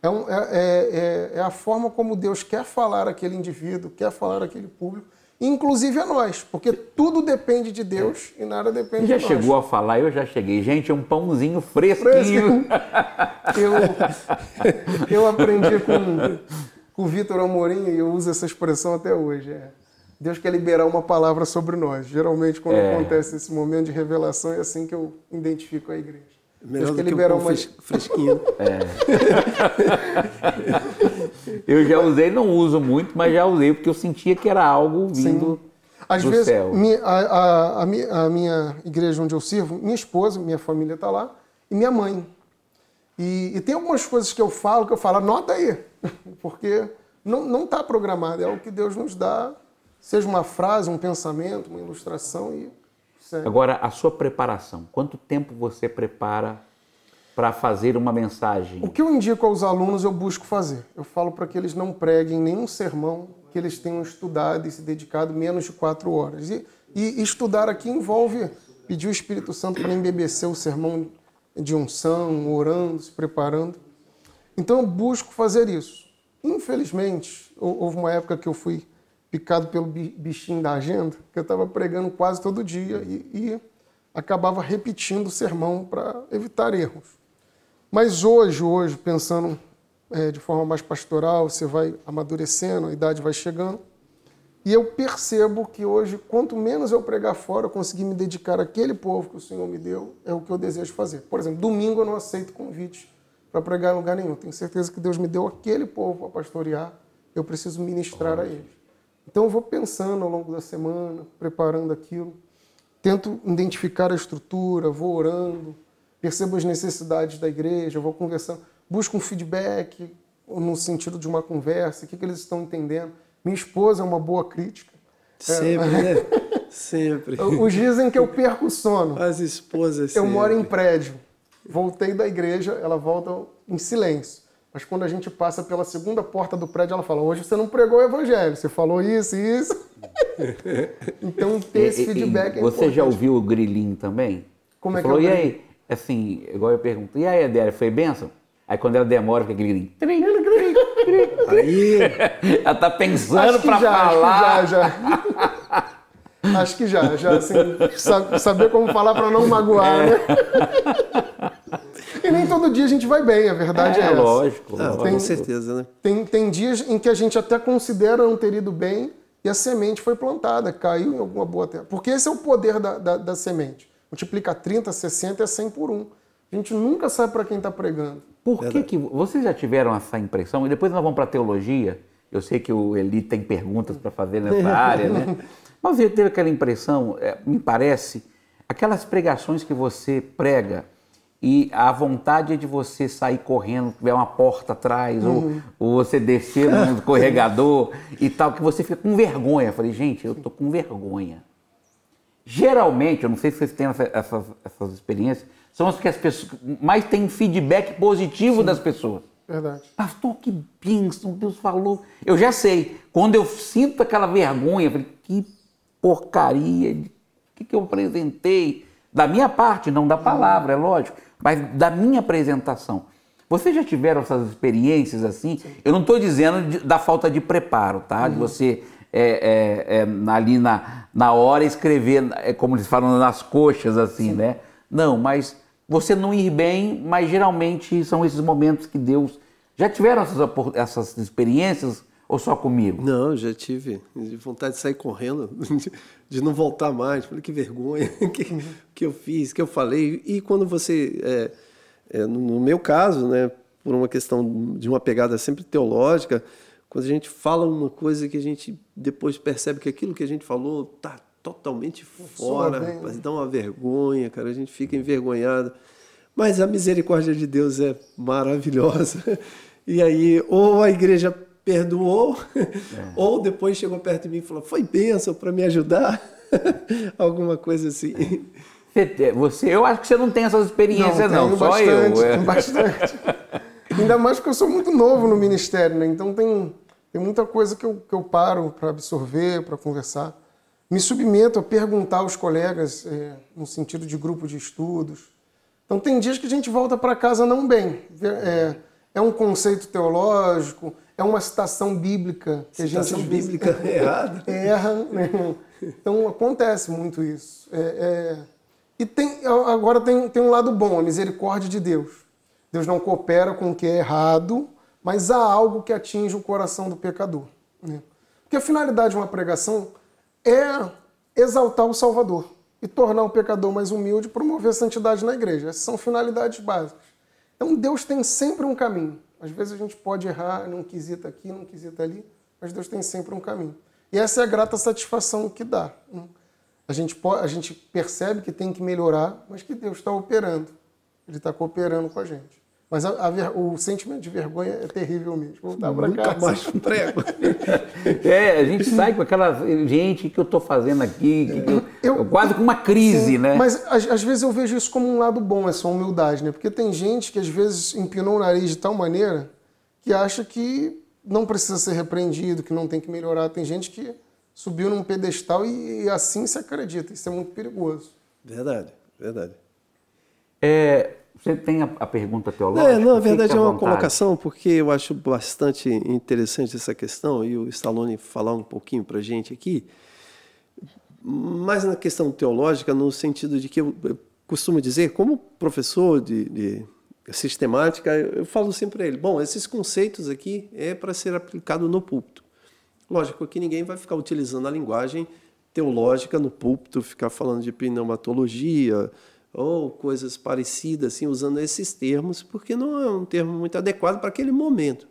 É, um- é- é- é- é a forma como Deus quer falar àquele indivíduo, quer falar àquele público, inclusive a nós, porque tudo depende de Deus e nada depende já de nós. chegou a falar, eu já cheguei. Gente, é um pãozinho fresquinho. Eu, eu aprendi com, com o Vitor Amorim e eu uso essa expressão até hoje. é, Deus quer liberar uma palavra sobre nós. Geralmente, quando É. acontece esse momento de revelação, é assim que eu identifico a igreja. Melhor Deus quer liberar pão uma. fres- fresquinho. Eu já usei, não uso muito, mas já usei porque eu sentia que era algo vindo Às do vezes, céu. mi- a, a- a minha igreja onde eu sirvo, minha esposa, minha família está lá, e minha mãe. E, e tem algumas coisas que eu falo que eu falo, anota aí, porque não está programado, é o que Deus nos dá, seja uma frase, um pensamento, uma ilustração e segue. Agora, a sua preparação. Quanto tempo você prepara para fazer uma mensagem? O que eu indico aos alunos, eu busco fazer. Eu falo para que eles não preguem nenhum sermão, que eles tenham estudado e se dedicado menos de quatro horas. E, e estudar aqui envolve pedir o Espírito Santo para embebecer o sermão de unção, orando, se preparando. Então eu busco fazer isso. Infelizmente, hou- houve uma época que eu fui picado pelo bi- bichinho da agenda, que eu estava pregando quase todo dia e, e acabava repetindo o sermão para evitar erros. Mas hoje, hoje, pensando eh, de forma mais pastoral, você vai amadurecendo, a idade vai chegando. E eu percebo que hoje, quanto menos eu pregar fora, eu conseguir me dedicar àquele povo que o Senhor me deu, é o que eu desejo fazer. Por exemplo, domingo eu não aceito convite para pregar em lugar nenhum. Tenho certeza que Deus me deu aquele povo para pastorear, eu preciso ministrar a eles. Então eu vou pensando ao longo da semana, preparando aquilo, tento identificar a estrutura, vou orando, percebo as necessidades da igreja, vou conversando, busco um feedback no sentido de uma conversa, o que, que eles estão entendendo. Minha esposa é uma boa crítica. Sempre, né? Sempre. Os dizem que eu perco o sono. As esposas Eu sempre. moro em prédio. Voltei da igreja, ela volta em silêncio. Mas quando a gente passa pela segunda porta do prédio, ela fala: Hoje você não pregou o evangelho, você falou isso e isso. então, ter esse E- e- feedback é Você já importante. ouviu o grilinho também? Como é Você que é o falou, e grilinho?" aí? Assim, igual eu pergunto, e aí, Adélia, foi benção? Aí quando ela demora, fica aquele grilinho. Aí, Ela tá pensando Acho que para já, falar. Acho que já, já. Acho que já, já assim, sa- saber como falar para não magoar, né? E nem todo dia a gente vai bem, a verdade é, É, essa. lógico. não, lógico. com certeza, né? Tem, tem dias em que a gente até considera não ter ido bem e a semente foi plantada, caiu em alguma boa terra. Porque esse é o poder da, da, da semente. multiplica 30, 60 é 100 por um. A gente nunca sabe para quem está pregando. Por que, que vocês já tiveram essa impressão? E depois nós vamos para a teologia. Eu sei que o Eli tem perguntas para fazer nessa área, né? Mas você teve aquela impressão, é, me parece, aquelas pregações que você prega e a vontade é de você sair correndo, tiver uma porta atrás, uhum. ou, ou, você descer no escorregador e tal, que você fica com vergonha. Eu falei, gente, eu tô com vergonha. Geralmente, eu não sei se vocês têm essa, essas, essas experiências, são as que as pessoas mais têm feedback positivo Sim. das pessoas. Verdade. Pastor, que bênção, Deus falou. Eu já sei. Quando eu sinto aquela vergonha, eu falei, que porcaria, o que, que eu apresentei? Da minha parte, não da palavra, é lógico, mas da minha apresentação. Vocês já tiveram essas experiências assim? Sim. Eu não estou dizendo de, da falta de preparo, tá? Uhum. De você é, é, é, ali na, na hora escrever, é, como eles falam, nas coxas, assim, Sim. né? Não, mas você não ir bem, mas geralmente são esses momentos que Deus. Já tiveram essas, essas experiências ou só comigo? Não, já tive vontade de sair correndo, de não voltar mais. Falei, que vergonha, que, que eu fiz, que eu falei. E quando você, é, é, no meu caso, né, por uma questão de uma pegada sempre teológica, quando a gente fala uma coisa que a gente depois percebe que aquilo que a gente falou tá totalmente fora, mas dá uma vergonha, cara, a gente fica envergonhado. Mas a misericórdia de Deus é maravilhosa. E aí, ou a igreja perdoou, é. ou depois chegou perto de mim e falou: Foi bênção para me ajudar? Alguma coisa assim. Você, eu acho que você não tem essas experiências, não, não só bastante, eu. É. Bastante. Ainda mais porque eu sou muito novo no ministério, né? Então tem, tem muita coisa que eu, que eu paro para absorver, para conversar. Me submeto a perguntar aos colegas, é, no sentido de grupo de estudos. Então tem dias que a gente volta para casa não bem. É, é um conceito teológico, é uma citação bíblica que citação a gente bíblica errada. Erra, né? Então acontece muito isso. É, é... E tem, agora tem, tem um lado bom, a misericórdia de Deus. Deus não coopera com o que é errado, mas há algo que atinge o coração do pecador. Né? Porque a finalidade de uma pregação é exaltar o Salvador e tornar o pecador mais humilde e promover a santidade na igreja. Essas são finalidades básicas. Então Deus tem sempre um caminho. Às vezes a gente pode errar num quesito aqui, num quesito ali, mas Deus tem sempre um caminho. E essa é a grata satisfação que dá. Né? A gente, pode, a gente percebe que tem que melhorar, mas que Deus está operando. Ele está cooperando com a gente. Mas a, a, o sentimento de vergonha é terrível mesmo. Voltar para Nunca casa. mais prego. é, a gente sai com aquela. Gente, o que eu estou fazendo aqui? Que eu, eu, quase com uma crise, sim, né? Mas às, às, vezes eu vejo isso como um lado bom, essa humildade, né? Porque tem gente que às vezes empinou o nariz de tal maneira que acha que não precisa ser repreendido, que não tem que melhorar. Tem gente que subiu num pedestal e, e assim se acredita. Isso é muito perigoso. Verdade, verdade. É, você tem a, a pergunta teológica? É, não, na verdade é uma colocação, porque eu acho bastante interessante essa questão, e o Stallone falar um pouquinho para a gente aqui, mas na questão teológica, no sentido de que eu, eu costumo dizer, como professor de, de sistemática, eu falo sempre para ele, bom, esses conceitos aqui é para ser aplicado no púlpito. Lógico que ninguém vai ficar utilizando a linguagem teológica no púlpito, ficar falando de pneumatologia, ou coisas parecidas, assim, usando esses termos, porque não é um termo muito adequado para aquele momento.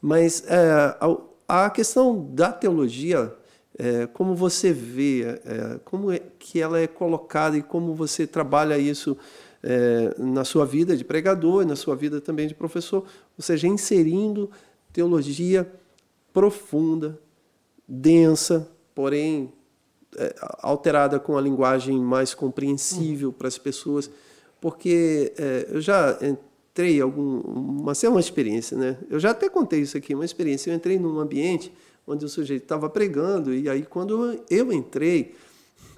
Mas é, a, a, questão da teologia, é, como você vê, é, como é que ela é colocada e como você trabalha isso é, na sua vida de pregador e na sua vida também de professor, ou seja, inserindo teologia profunda, densa, porém alterada com a linguagem mais compreensível uhum. para as pessoas, porque é, eu já entrei algum uma, é uma experiência, né? Eu já até contei isso aqui, uma experiência. Eu entrei num ambiente onde o sujeito estava pregando e aí quando eu entrei,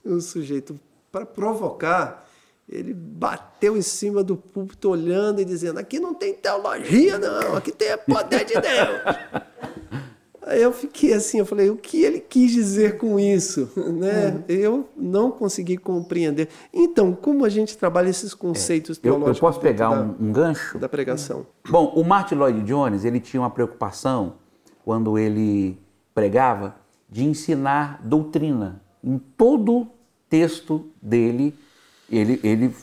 o sujeito para provocar ele bateu em cima do púlpito olhando e dizendo: aqui não tem teologia, não, aqui tem poder de Deus. Aí eu fiquei assim, eu falei, o que ele quis dizer com isso? Né? Uhum. Eu não consegui compreender. Então, como a gente trabalha esses conceitos é, teológicos? Eu, eu posso pegar da, um, um, gancho? Da pregação. Bom, o Martin Lloyd Jones, ele tinha uma preocupação, quando ele pregava, de ensinar doutrina. Em todo texto dele, ele, ele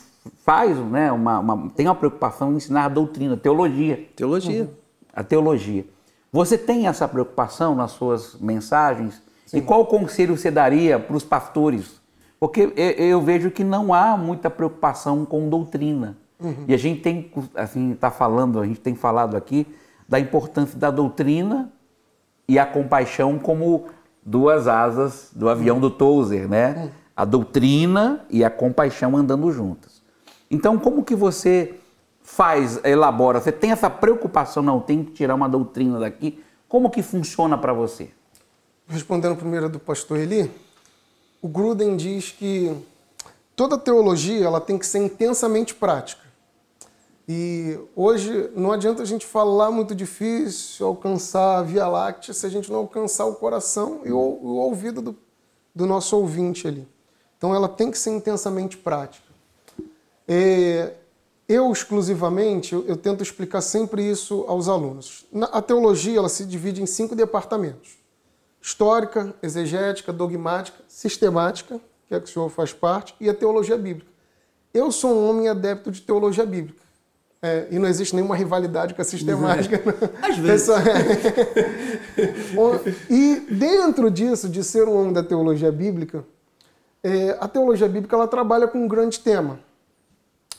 faz, né, uma, uma- tem uma preocupação em ensinar a doutrina, teologia, Teologia. a teologia. Você tem essa preocupação nas suas mensagens? E qual conselho você daria para os pastores? Porque eu, vejo que não há muita preocupação com doutrina. E a gente tem, assim, está falando, a gente tem falado aqui da importância da doutrina e a compaixão como duas asas do avião do Tozer, né? A doutrina e a compaixão andando juntas. Então, como que você faz, elabora? Você tem essa preocupação, não, tem que tirar uma doutrina daqui? Como que funciona para você? Respondendo primeiro do pastor Eli, o Gruden diz que toda teologia ela tem que ser intensamente prática. E hoje não adianta a gente falar muito difícil, alcançar a Via Láctea, se a gente não alcançar o coração e o, o ouvido do, do nosso ouvinte ali. Então ela tem que ser intensamente prática. É, eu, exclusivamente, eu, eu tento explicar sempre isso aos alunos. Na- a teologia ela se divide em cinco departamentos histórica, exegética, dogmática, sistemática, que é que o senhor faz parte, e a teologia bíblica. Eu sou um homem adepto de teologia bíblica. É, e não existe nenhuma rivalidade com a sistemática. Às vezes. O- e dentro disso, de ser um homem da teologia bíblica, é, a teologia bíblica ela trabalha com um grande tema.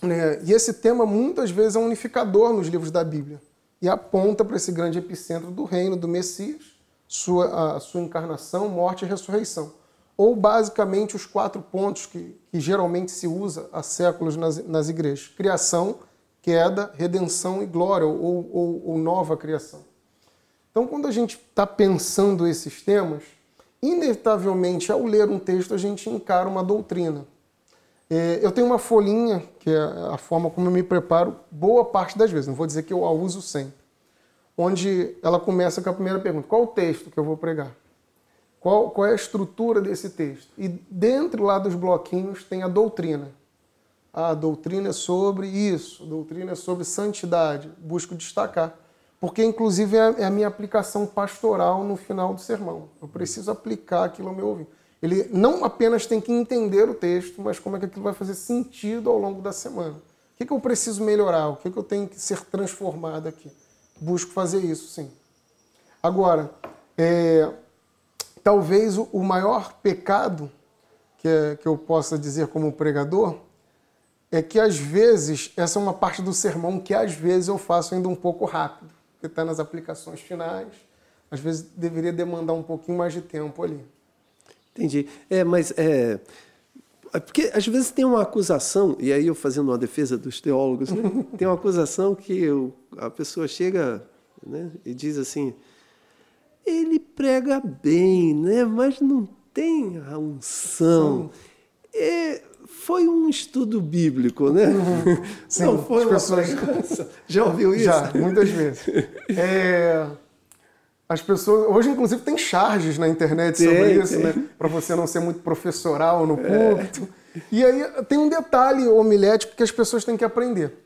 Né? E esse tema muitas vezes é unificador nos livros da Bíblia e aponta para esse grande epicentro do reino do Messias, sua, a sua encarnação, morte e ressurreição. Ou basicamente os quatro pontos que, que geralmente se usa há séculos nas, nas igrejas: criação, queda, redenção e glória, ou, ou, ou nova criação. Então, quando a gente está pensando esses temas, inevitavelmente, ao ler um texto, a gente encara uma doutrina. É, Eu tenho uma folhinha, que é a forma como eu me preparo boa parte das vezes, não vou dizer que eu a uso sempre, onde ela começa com a primeira pergunta: qual o texto que eu vou pregar? Qual, qual é a estrutura desse texto? E dentro lá dos bloquinhos tem a doutrina. Ah, a doutrina é sobre isso, a doutrina é sobre santidade. Busco destacar. Porque, inclusive, é é a minha aplicação pastoral no final do sermão. Eu preciso aplicar aquilo ao meu ouvido. Ele não apenas tem que entender o texto, mas como é que aquilo vai fazer sentido ao longo da semana. O que, que eu preciso melhorar? O que, que eu tenho que ser transformado aqui? Busco fazer isso, sim. Agora, é, talvez o, o maior pecado que, é- que eu possa dizer como pregador é que às vezes, essa é uma parte do sermão que às vezes eu faço ainda um pouco rápido, porque está nas aplicações finais, às vezes deveria demandar um pouquinho mais de tempo ali. Entendi. É, mas é, é porque às vezes tem uma acusação, e aí eu fazendo uma defesa dos teólogos, né? tem uma acusação que o- a pessoa chega né, e diz assim, ele prega bem, né, mas não tem a unção. É, foi um estudo bíblico, né? Sim, não foi uma pessoas- pregação. Já ouviu isso? Já, muitas vezes. É, as pessoas. Hoje, inclusive, tem charges na internet sobre Tem, isso, tem. né? Para você não ser muito professoral no púlpito. E aí tem um detalhe homilético que as pessoas têm que aprender.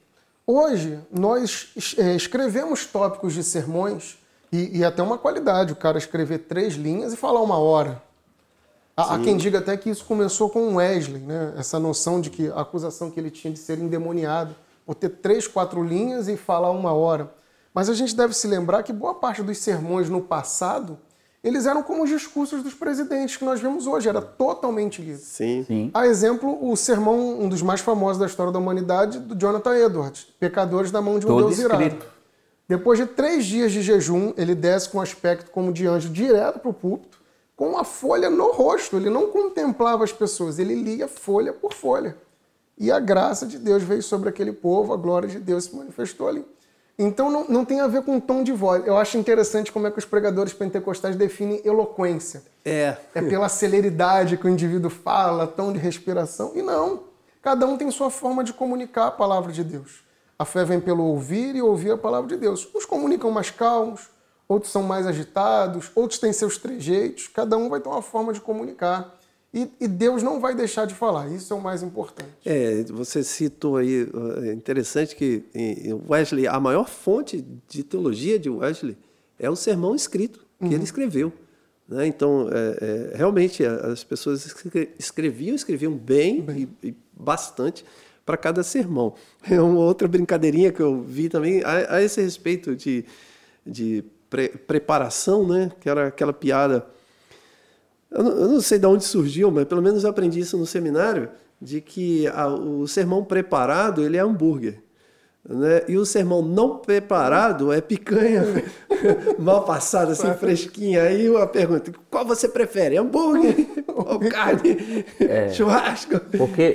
Hoje, nós é, escrevemos tópicos de sermões e, e até uma qualidade, o cara escrever três linhas e falar uma hora. Há, há quem diga até que isso começou com Wesley, né? essa noção de que a acusação que ele tinha de ser endemoniado por ter três, quatro linhas e falar uma hora. Mas a gente deve se lembrar que boa parte dos sermões no passado, eles eram como os discursos dos presidentes que nós vemos hoje, era totalmente lido. Sim. Sim. A exemplo, o sermão, um dos mais famosos da história da humanidade, do Jonathan Edwards, Pecadores da mão de um Todo Deus irado. escrito. Depois de três dias de jejum, ele desce com um aspecto como de anjo direto para o púlpito, com uma folha no rosto. Ele não contemplava as pessoas, ele lia folha por folha. E a graça de Deus veio sobre aquele povo, a glória de Deus se manifestou ali. Então não, não tem a ver com tom de voz. Eu acho interessante como é que os pregadores pentecostais definem eloquência. É. É pela celeridade que o indivíduo fala, tom de respiração. E não. Cada um tem sua forma de comunicar a palavra de Deus. A fé vem pelo ouvir e ouvir a palavra de Deus. Uns comunicam mais calmos, outros são mais agitados, outros têm seus trejeitos. Cada um vai ter uma forma de comunicar. E, e Deus não vai deixar de falar. Isso é o mais importante. É, você citou aí, é interessante que Wesley, a maior fonte de teologia de Wesley é o sermão escrito que ele escreveu. né? Então, é, é, realmente, as pessoas escre- escreviam, escreviam bem, E, e bastante para cada sermão. É uma outra brincadeirinha que eu vi também a, a esse respeito de, de pre, preparação, né? Que era aquela piada. Eu não, eu não, sei de onde surgiu, mas pelo menos eu aprendi isso no seminário, de que a, o sermão preparado ele é hambúrguer. Né? E o sermão não preparado é picanha mal passada, assim, fresquinha. Aí a pergunta: qual você prefere? Hambúrguer ou carne? É, churrasco? Porque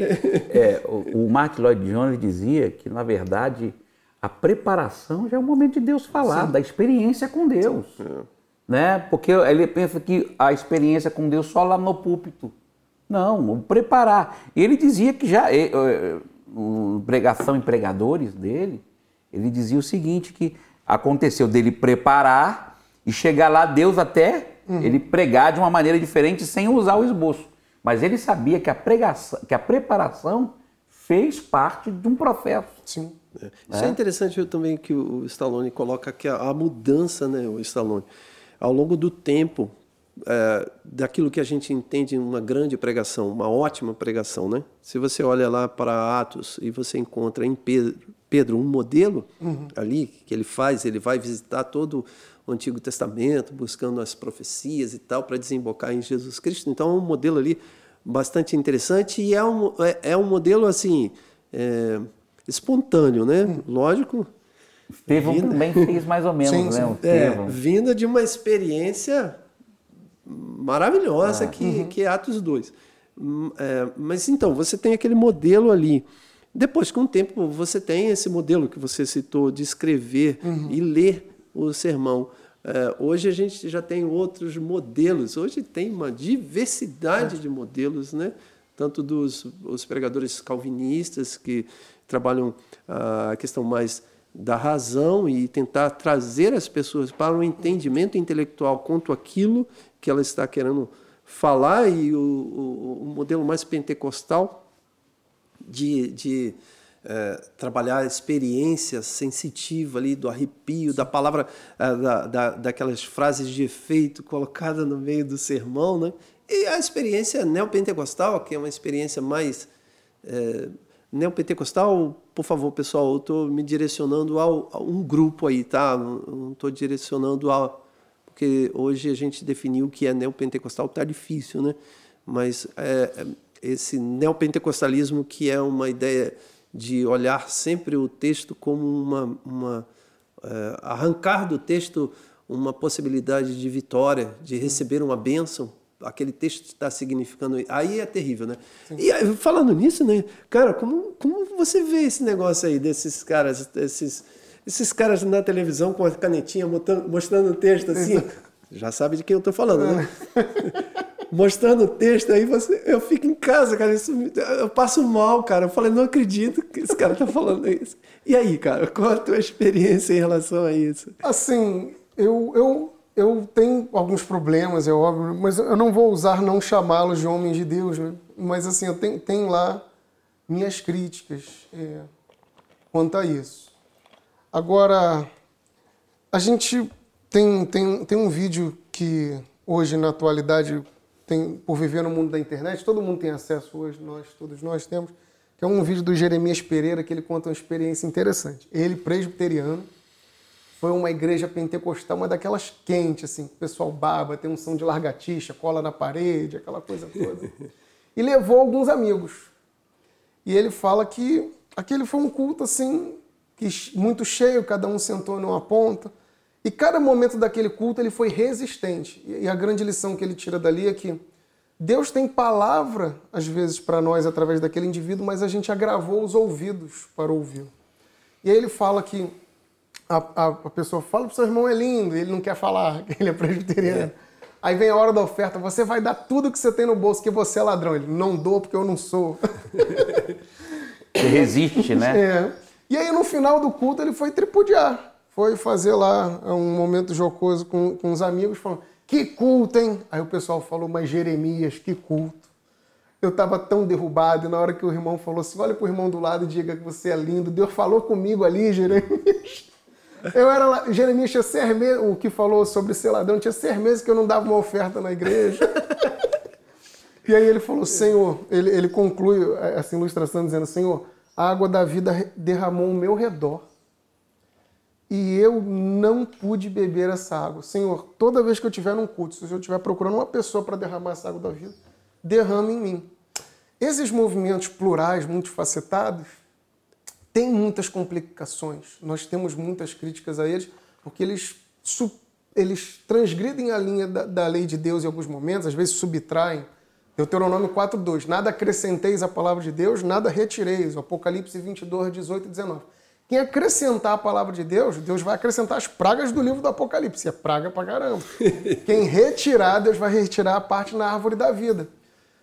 é, o, o Mark Lloyd Jones dizia que, na verdade, a preparação já é o momento de Deus falar, Sim. da experiência com Deus. É. Né? Porque ele pensa que a experiência com Deus só lá no púlpito. Não, preparar. Ele dizia que já o pregação em pregadores dele, ele dizia o seguinte, que aconteceu dele preparar e chegar lá, Deus até uhum. ele pregar de uma maneira diferente sem usar o esboço. Mas ele sabia que a, pregação, que a preparação fez parte de um processo. Sim. É. Isso é, é interessante também que o Stallone coloca que a, a mudança, né, o Stallone, ao longo do tempo, é, daquilo que a gente entende uma grande pregação, uma ótima pregação, né? Se você olha lá para Atos e você encontra em Pedro, Pedro um modelo uhum. ali que ele faz, ele vai visitar todo o Antigo Testamento, buscando as profecias e tal para desembocar em Jesus Cristo. Então é um modelo ali bastante interessante e é um, é, é um modelo assim é, espontâneo, né? Uhum. Lógico. Estevão vinda... também fez mais ou menos, sim, né? Sim. É, vinda de uma experiência maravilhosa ah, que, uhum. que é Atos 2. Hum, é, mas então, você tem aquele modelo ali. Depois, com o tempo, você tem esse modelo que você citou de escrever uhum. e ler o sermão. É, hoje a gente já tem outros modelos. Hoje tem uma diversidade é. de modelos, né? tanto dos os pregadores calvinistas que trabalham a questão mais da razão e tentar trazer as pessoas para um entendimento intelectual quanto aquilo que ela está querendo falar e o, o, o modelo mais pentecostal de, de é, trabalhar a experiência sensitiva ali do arrepio, da palavra, é, da, da, daquelas frases de efeito colocada no meio do sermão, né? E a experiência neopentecostal, que é uma experiência mais é, neopentecostal, por favor, pessoal, eu estou me direcionando ao, a um grupo aí, tá? Não estou direcionando ao, porque hoje a gente definiu que é neopentecostal, está difícil, né? Mas é, é, esse neopentecostalismo que é uma ideia de olhar sempre o texto como uma, uma é, arrancar do texto uma possibilidade de vitória, de receber uma bênção, aquele texto está significando. Aí é terrível, né? Sim. E falando nisso, né, cara, como, como você vê esse negócio aí desses caras, esses esses caras na televisão com a canetinha mostrando o texto assim, já sabe de quem eu estou falando, né? mostrando o texto, aí você, eu fico em casa, cara, isso, eu passo mal, cara. Eu falei, não acredito que esse cara está falando isso. E aí, cara, qual a tua experiência em relação a isso? Assim, eu, eu, eu tenho alguns problemas, é óbvio, mas eu não vou usar não chamá-los de homens de Deus, né? Mas assim, eu tenho, tenho lá minhas críticas é, quanto a isso. Agora, a gente tem, tem, tem um vídeo que hoje, na atualidade, tem, por viver no mundo da internet, todo mundo tem acesso hoje, nós, todos nós temos, que é um vídeo do Jeremias Pereira que ele conta uma experiência interessante. Ele, presbiteriano, foi uma igreja pentecostal, uma daquelas quentes, assim, o pessoal baba, tem um som de largatixa, cola na parede, aquela coisa toda. E levou alguns amigos. E ele fala que aquele foi um culto, assim, muito cheio, cada um sentou numa ponta. E cada momento daquele culto ele foi resistente. E a grande lição que ele tira dali é que Deus tem palavra, às vezes, para nós através daquele indivíduo, mas a gente agravou os ouvidos para ouvir. E aí ele fala que a, a, a pessoa fala para o seu irmão é lindo, e ele não quer falar, que ele é presbiteriano. É. Aí vem a hora da oferta, você vai dar tudo que você tem no bolso, que você é ladrão. Ele, não dou porque eu não sou. Você resiste, né? É. E aí no final do culto ele foi tripudiar. Foi fazer lá um momento jocoso com, com os amigos, falando, que culto, hein? Aí o pessoal falou, mas Jeremias, que culto. Eu estava tão derrubado, e na hora que o irmão falou assim, olha para o irmão do lado e diga que você é lindo. Deus falou comigo ali, Jeremias. Eu era Jeremias tinha seis o que falou sobre ser ladrão, tinha seis meses que eu não dava uma oferta na igreja. E aí ele falou, Senhor, ele, ele conclui essa ilustração dizendo, Senhor, a água da vida derramou ao meu redor e eu não pude beber essa água. Senhor, toda vez que eu estiver num culto, se eu estiver procurando uma pessoa para derramar essa água da vida, derrama em mim. Esses movimentos plurais, multifacetados, têm muitas complicações. Nós temos muitas críticas a eles, porque eles, eles transgridem a linha da, da lei de Deus em alguns momentos, às vezes subtraem. Deuteronômio 4.2, nada acrescenteis à palavra de Deus, nada retireis. Apocalipse 22, 18 e 19. Quem acrescentar a palavra de Deus, Deus vai acrescentar as pragas do livro do Apocalipse. É praga pra caramba. Quem retirar, Deus vai retirar a parte na árvore da vida.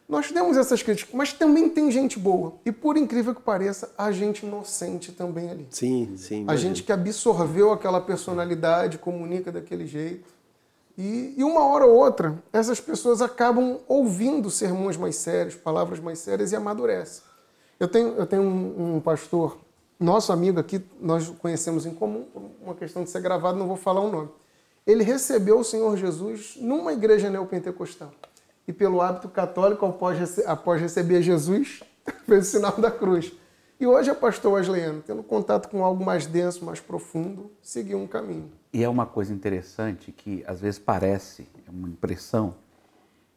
Nós temos essas críticas, mas também tem gente boa. E por incrível que pareça, a gente inocente também ali. Sim, sim. A gente que absorveu aquela personalidade, comunica daquele jeito. E, e uma hora ou outra, essas pessoas acabam ouvindo sermões mais sérios, palavras mais sérias e amadurecem. Eu tenho, eu tenho um, um pastor, nosso amigo aqui, nós conhecemos em comum, uma questão de ser gravado, não vou falar o nome. Ele recebeu o Senhor Jesus numa igreja neopentecostal e pelo hábito católico, após, após receber Jesus, fez o sinal da cruz. E hoje é pastor wesleyano, tendo contato com algo mais denso, mais profundo, seguiu um caminho. E é uma coisa interessante que às vezes parece, é uma impressão,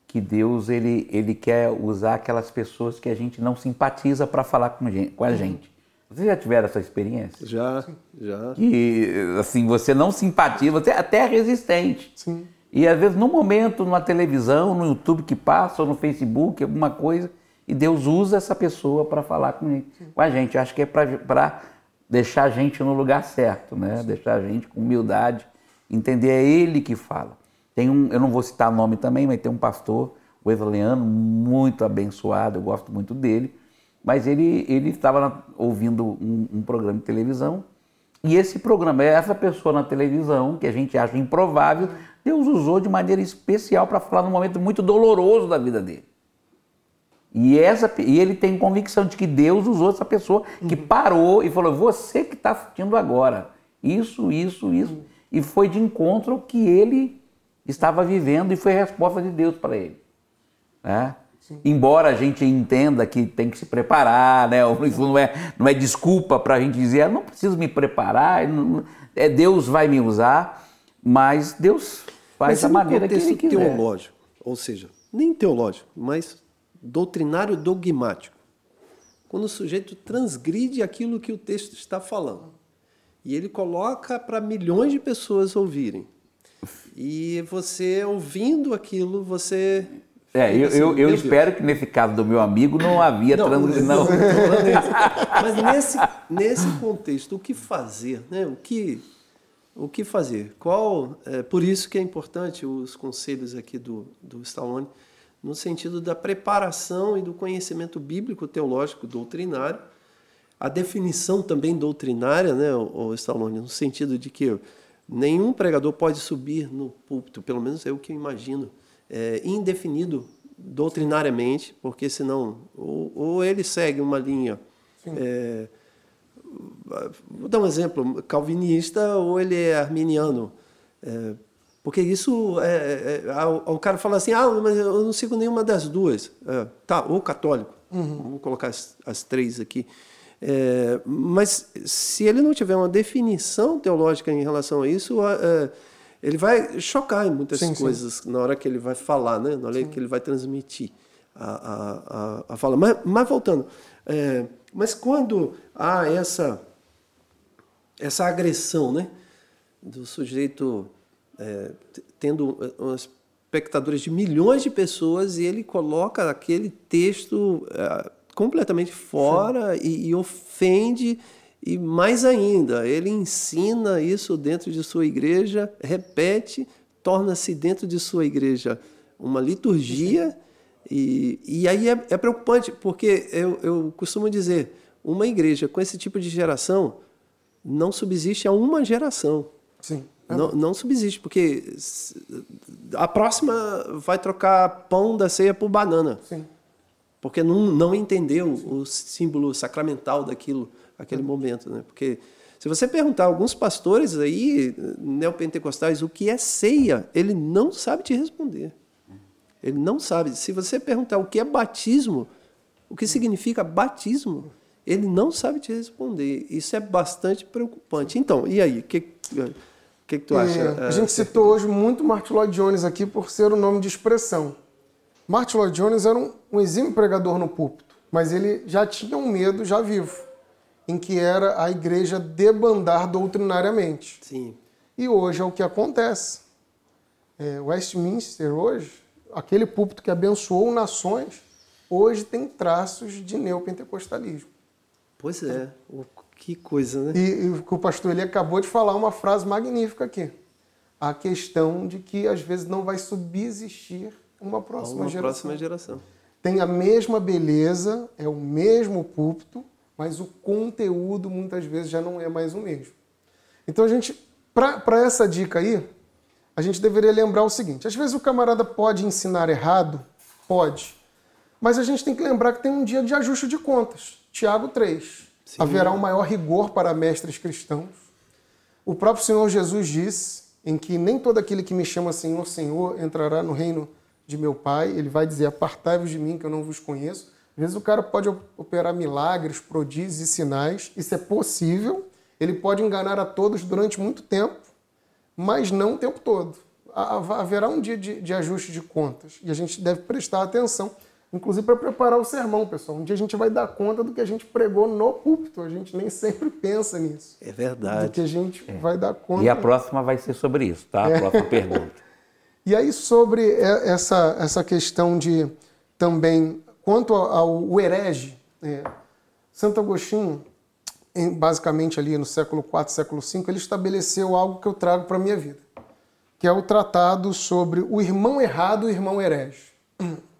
que Deus ele, ele quer usar aquelas pessoas que a gente não simpatiza para falar com, gente, com a gente. Vocês já tiveram essa experiência? Já, já. Que assim, você não simpatiza, você é até resistente. Sim. E às vezes, no momento, numa televisão, no YouTube que passa, ou no Facebook, alguma coisa, e Deus usa essa pessoa para falar com, com, a gente. Eu acho que é para deixar a gente no lugar certo, né? Deixar a gente com humildade, entender é Ele que fala. Tem um, eu não vou citar nome também, mas tem um pastor wesleyano muito abençoado, eu gosto muito dele, mas ele ele estava ouvindo um, um programa de televisão e esse programa, essa pessoa na televisão, que a gente acha improvável, Deus usou de maneira especial para falar num momento muito doloroso da vida dele. E, essa, e ele tem convicção de que Deus usou essa pessoa que uhum. parou e falou: Você que está assistindo agora, isso, isso, isso. Uhum. E foi de encontro ao que ele estava vivendo e foi a resposta de Deus para ele. Né? Embora a gente entenda que tem que se preparar, né? isso não é, não é desculpa para a gente dizer, ah, não preciso me preparar, não, é, Deus vai me usar, mas Deus faz mas da maneira que ele quiser. teológico, ou seja, nem teológico, mas doutrinário dogmático. Quando o sujeito transgride aquilo que o texto está falando. E ele coloca para milhões de pessoas ouvirem. E você, ouvindo aquilo, você é, eu, assim, eu, eu espero que nesse caso do meu amigo não havia não, transgressão. Mas nesse, nesse contexto, o que fazer? Né? O, que, o que fazer? Qual? É, por isso que é importante os conselhos aqui do, do Stallone, no sentido da preparação e do conhecimento bíblico, teológico, doutrinário, a definição também doutrinária, né, o, Stallone, no sentido de que nenhum pregador pode subir no púlpito, pelo menos é o que eu imagino, é, indefinido doutrinariamente, porque senão ou, ou ele segue uma linha, é, vou dar um exemplo, calvinista ou ele é arminiano, é, porque isso é, é, é o cara fala assim, ah, mas eu não sigo nenhuma das duas, é, tá? Ou católico, uhum. vamos colocar as, as três aqui. É, mas se ele não tiver uma definição teológica em relação a isso, ele vai chocar em muitas sim, coisas sim. na hora que ele vai falar, né? na hora sim. que ele vai transmitir a, a, a, a fala. Mas, mas voltando, mas quando há essa, essa agressão né? do sujeito é, tendo espectadores de milhões de pessoas e ele coloca aquele texto é, completamente fora e, e ofende e mais ainda, ele ensina isso dentro de sua igreja, repete, torna-se dentro de sua igreja uma liturgia. E, e aí é, é preocupante, porque eu, eu costumo dizer: uma igreja com esse tipo de geração não subsiste a uma geração. Sim. Não, não subsiste, porque a próxima vai trocar pão da ceia por banana. Sim. Porque não, não entendeu o símbolo sacramental daquilo aquele momento, né? Porque se você perguntar a alguns pastores aí, neopentecostais, o que é ceia, ele não sabe te responder. Ele não sabe. Se você perguntar o que é batismo, o que significa batismo, ele não sabe te responder. Isso é bastante preocupante. Então, e aí? O que, que, que tu acha? É, a gente citou hoje muito Martin Lloyd Jones aqui por ser o nome de expressão. Martin Lloyd Jones era um, um exímio pregador no púlpito, mas ele já tinha um medo já vivo, em que era a igreja debandar doutrinariamente. Sim. E hoje é o que acontece. É, Westminster hoje, aquele púlpito que abençoou nações, hoje tem traços de neopentecostalismo. Pois é, que coisa, né? E, e o pastor ele acabou de falar uma frase magnífica aqui. A questão de que às vezes não vai subsistir uma próxima uma geração. próxima geração. Tem a mesma beleza, é o mesmo púlpito, mas o conteúdo muitas vezes já não é mais o mesmo. Então a gente, para essa dica aí, a gente deveria lembrar o seguinte: às vezes o camarada pode ensinar errado, pode, mas a gente tem que lembrar que tem um dia de ajuste de contas. Tiago 3. Sim. Haverá um maior rigor para mestres cristãos. O próprio Senhor Jesus disse em que nem todo aquele que me chama Senhor, Senhor entrará no reino de meu Pai. Ele vai dizer: Apartai-vos de mim, que eu não vos conheço. Às vezes o cara pode operar milagres, prodígios e sinais. Isso é possível. Ele pode enganar a todos durante muito tempo, mas não o tempo todo. Haverá um dia de, de ajuste de contas e a gente deve prestar atenção inclusive para preparar o sermão, pessoal. Um dia a gente vai dar conta do que a gente pregou no púlpito. A gente nem sempre pensa nisso. É verdade. Do que a gente é. vai dar conta. E a próxima vai ser sobre isso, tá? A é. próxima pergunta. E aí, sobre essa, essa questão de também, quanto ao, ao herege, é, Santo Agostinho, em, basicamente ali no século IV, século V, ele estabeleceu algo que eu trago para a minha vida, que é o tratado sobre o irmão errado e o irmão herege.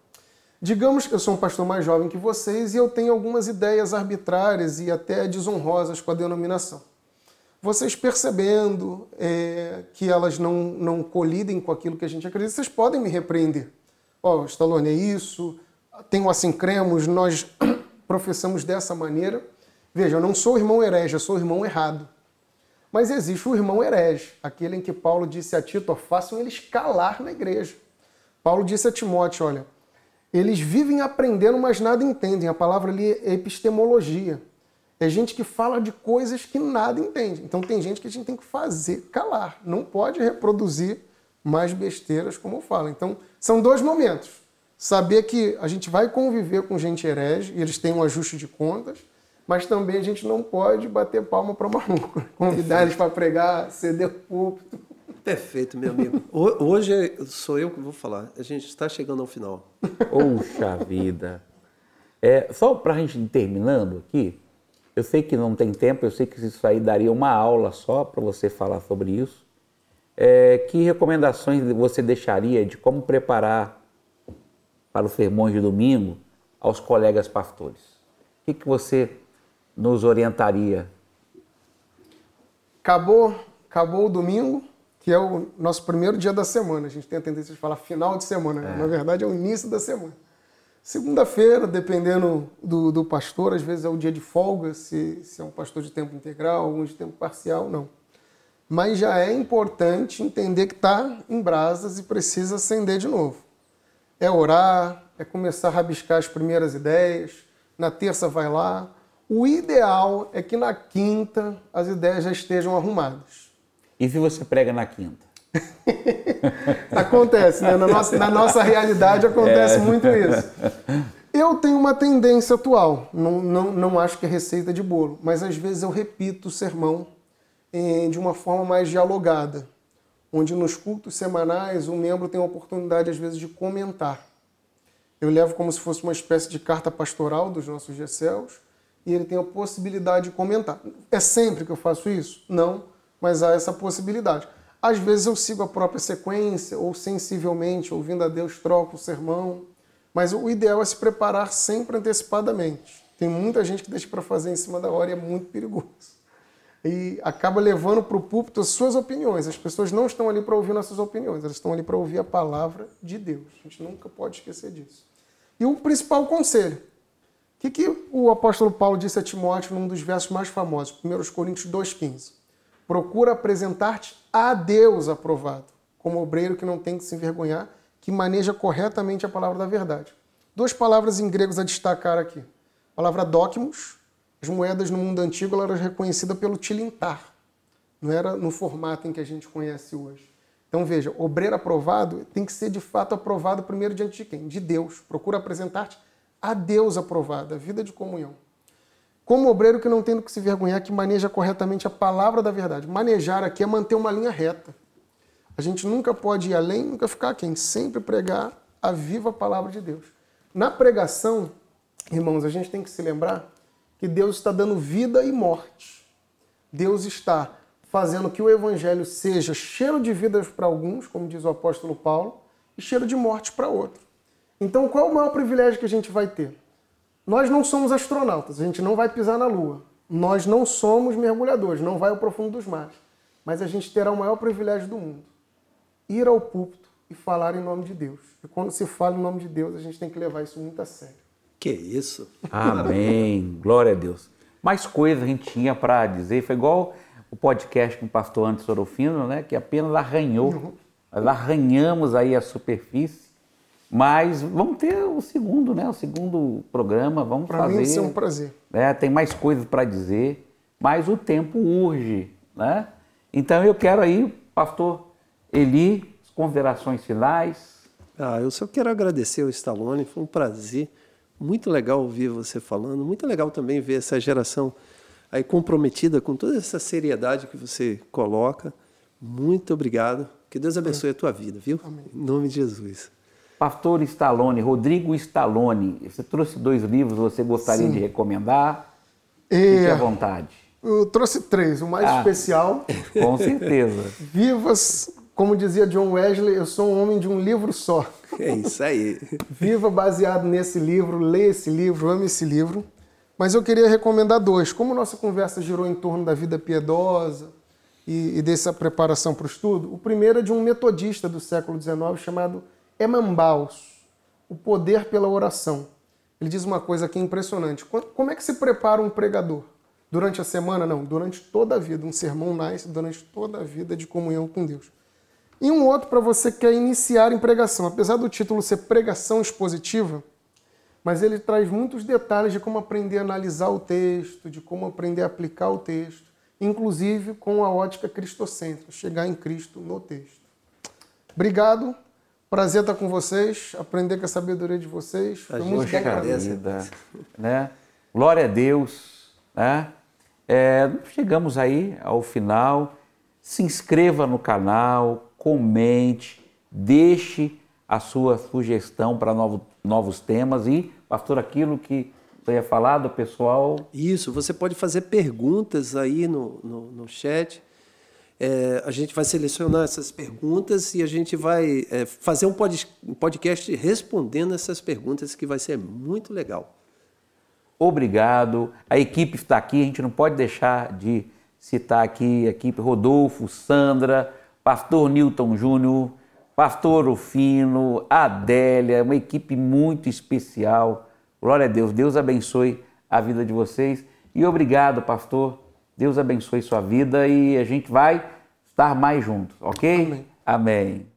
Digamos que eu sou um pastor mais jovem que vocês e eu tenho algumas ideias arbitrárias e até desonrosas com a denominação. Vocês percebendo é, que elas não, não colidem com aquilo que a gente acredita, vocês podem me repreender. Ó, oh, Stallone, é isso, tem o assim cremos, nós professamos dessa maneira. Veja, eu não sou irmão herege, eu sou irmão errado. Mas existe o irmão herege, aquele em que Paulo disse a Tito, façam eles calar na igreja. Paulo disse a Timóteo, olha, eles vivem aprendendo, mas nada entendem. A palavra ali é epistemologia. É gente que fala de coisas que nada entende. Então tem gente que a gente tem que fazer calar. Não pode reproduzir mais besteiras como fala. Então são dois momentos. Saber que a gente vai conviver com gente herege e eles têm um ajuste de contas, mas também a gente não pode bater palma para maluco. Convidar eles para pregar, ceder o púlpito. Perfeito, meu amigo. Hoje sou eu que vou falar. A gente está chegando ao final. Poxa vida. É, só para a gente ir terminando aqui, eu sei que não tem tempo, eu sei que isso aí daria uma aula só para você falar sobre isso. É, que recomendações você deixaria de como preparar para os sermões de domingo aos colegas pastores? O que, que você nos orientaria? Acabou, acabou o domingo, que é o nosso primeiro dia da semana. A gente tem a tendência de falar final de semana, é. na verdade é o início da semana. Segunda-feira, dependendo do, do, pastor, às vezes é o dia de folga, se, se é um pastor de tempo integral, algum de tempo parcial, não. Mas já é importante entender que está em brasas e precisa acender de novo. É orar, é começar a rabiscar as primeiras ideias, na terça vai lá. O ideal é que na quinta as ideias já estejam arrumadas. E se você prega na quinta? acontece, né? Na nossa, na nossa realidade acontece é. muito isso. Eu tenho uma tendência atual, não, não, não acho que é receita de bolo, mas às vezes eu repito o sermão eh, de uma forma mais dialogada, onde nos cultos semanais o membro tem a oportunidade às vezes de comentar. Eu levo como se fosse uma espécie de carta pastoral dos nossos GCELs e ele tem a possibilidade de comentar. É sempre que eu faço isso? Não mas há essa possibilidade. Às vezes eu sigo a própria sequência, ou sensivelmente, ouvindo a Deus, troco o sermão, mas o ideal é se preparar sempre antecipadamente. Tem muita gente que deixa para fazer em cima da hora e é muito perigoso. E acaba levando para o púlpito as suas opiniões. As pessoas não estão ali para ouvir nossas opiniões, elas estão ali para ouvir a palavra de Deus. A gente nunca pode esquecer disso. E o principal conselho. Que, que o apóstolo Paulo disse a Timóteo num dos versos mais famosos, 1 Coríntios 2,15? Procura apresentar-te a Deus aprovado, como obreiro que não tem que se envergonhar, que maneja corretamente a palavra da verdade. Duas palavras em gregos a destacar aqui. A palavra docmos, as moedas no mundo antigo eram reconhecidas pelo tilintar, não era no formato em que a gente conhece hoje. Então veja, obreiro aprovado tem que ser de fato aprovado primeiro diante de quem? De Deus. Procura apresentar-te a Deus aprovado, a vida de comunhão. Como obreiro que não tem do que se vergonhar, que maneja corretamente a palavra da verdade. Manejar aqui é manter uma linha reta. A gente nunca pode ir além, nunca ficar quem? Sempre pregar a viva palavra de Deus. Na pregação, irmãos, a gente tem que se lembrar que Deus está dando vida e morte. Deus está fazendo que o evangelho seja cheiro de vidas para alguns, como diz o apóstolo Paulo, e cheiro de morte para outros. Então, qual é o maior privilégio que a gente vai ter? Nós não somos astronautas, a gente não vai pisar na Lua. Nós não somos mergulhadores, não vai ao profundo dos mares. Mas a gente terá o maior privilégio do mundo: ir ao púlpito e falar em nome de Deus. E quando se fala em nome de Deus, a gente tem que levar isso muito a sério. Que isso? Amém. Glória a Deus. Mais coisas a gente tinha para dizer. Foi igual o podcast com o pastor Antes Orofino, né? Que apenas arranhou. Uhum. Nós arranhamos aí a superfície. Mas vamos ter o segundo, né? O segundo programa. Vamos pra fazer. Mim, isso é um prazer. É, tem mais coisas para dizer, mas o tempo urge, né? Então eu quero aí, pastor Eli, considerações finais. Ah, eu só quero agradecer ao Stallone, foi um prazer muito legal ouvir você falando, muito legal também ver essa geração aí comprometida com toda essa seriedade que você coloca. Muito obrigado. Que Deus abençoe a tua vida, viu? Amém. Em nome de Jesus. Pastor Stallone, Rodrigo Stallone, você trouxe dois livros, você gostaria Sim. de recomendar? É, Fique à vontade. Eu trouxe três. O mais ah, especial. Com certeza. Vivas, como dizia John Wesley, eu sou um homem de um livro só. É isso aí. Viva baseado nesse livro, leia esse livro, ame esse livro. Mas eu queria recomendar dois. Como nossa conversa girou em torno da vida piedosa e, e dessa preparação para o estudo, o primeiro é de um metodista do século XIX chamado Emambaus, o poder pela oração. Ele diz uma coisa aqui impressionante. Como é que se prepara um pregador? Durante a semana? Não, durante toda a vida. Um sermão nasce durante toda a vida de comunhão com Deus. E um outro para você que quer iniciar em pregação. Apesar do título ser pregação expositiva, mas ele traz muitos detalhes de como aprender a analisar o texto, de como aprender a aplicar o texto, inclusive com a ótica cristocêntrica, chegar em Cristo no texto. Obrigado. Prazer estar com vocês, aprender com a sabedoria de vocês. Foi muito bom né? Glória a Deus. Né? É, chegamos aí ao final. Se inscreva no canal, comente, deixe a sua sugestão para novos, novos temas e, pastor, aquilo que você ia falar do pessoal. Isso, você pode fazer perguntas aí no, no, no chat. É, a gente vai selecionar essas perguntas e a gente vai é, fazer um, pod, um podcast respondendo essas perguntas que vai ser muito legal. Obrigado. A equipe está aqui, a gente não pode deixar de citar aqui a equipe Rodolfo, Sandra, pastor Newton Júnior, pastor Rufino, Adélia, uma equipe muito especial. Glória a Deus, Deus abençoe a vida de vocês e obrigado, pastor. Deus abençoe sua vida e a gente vai estar mais juntos, ok? Amém. Amém.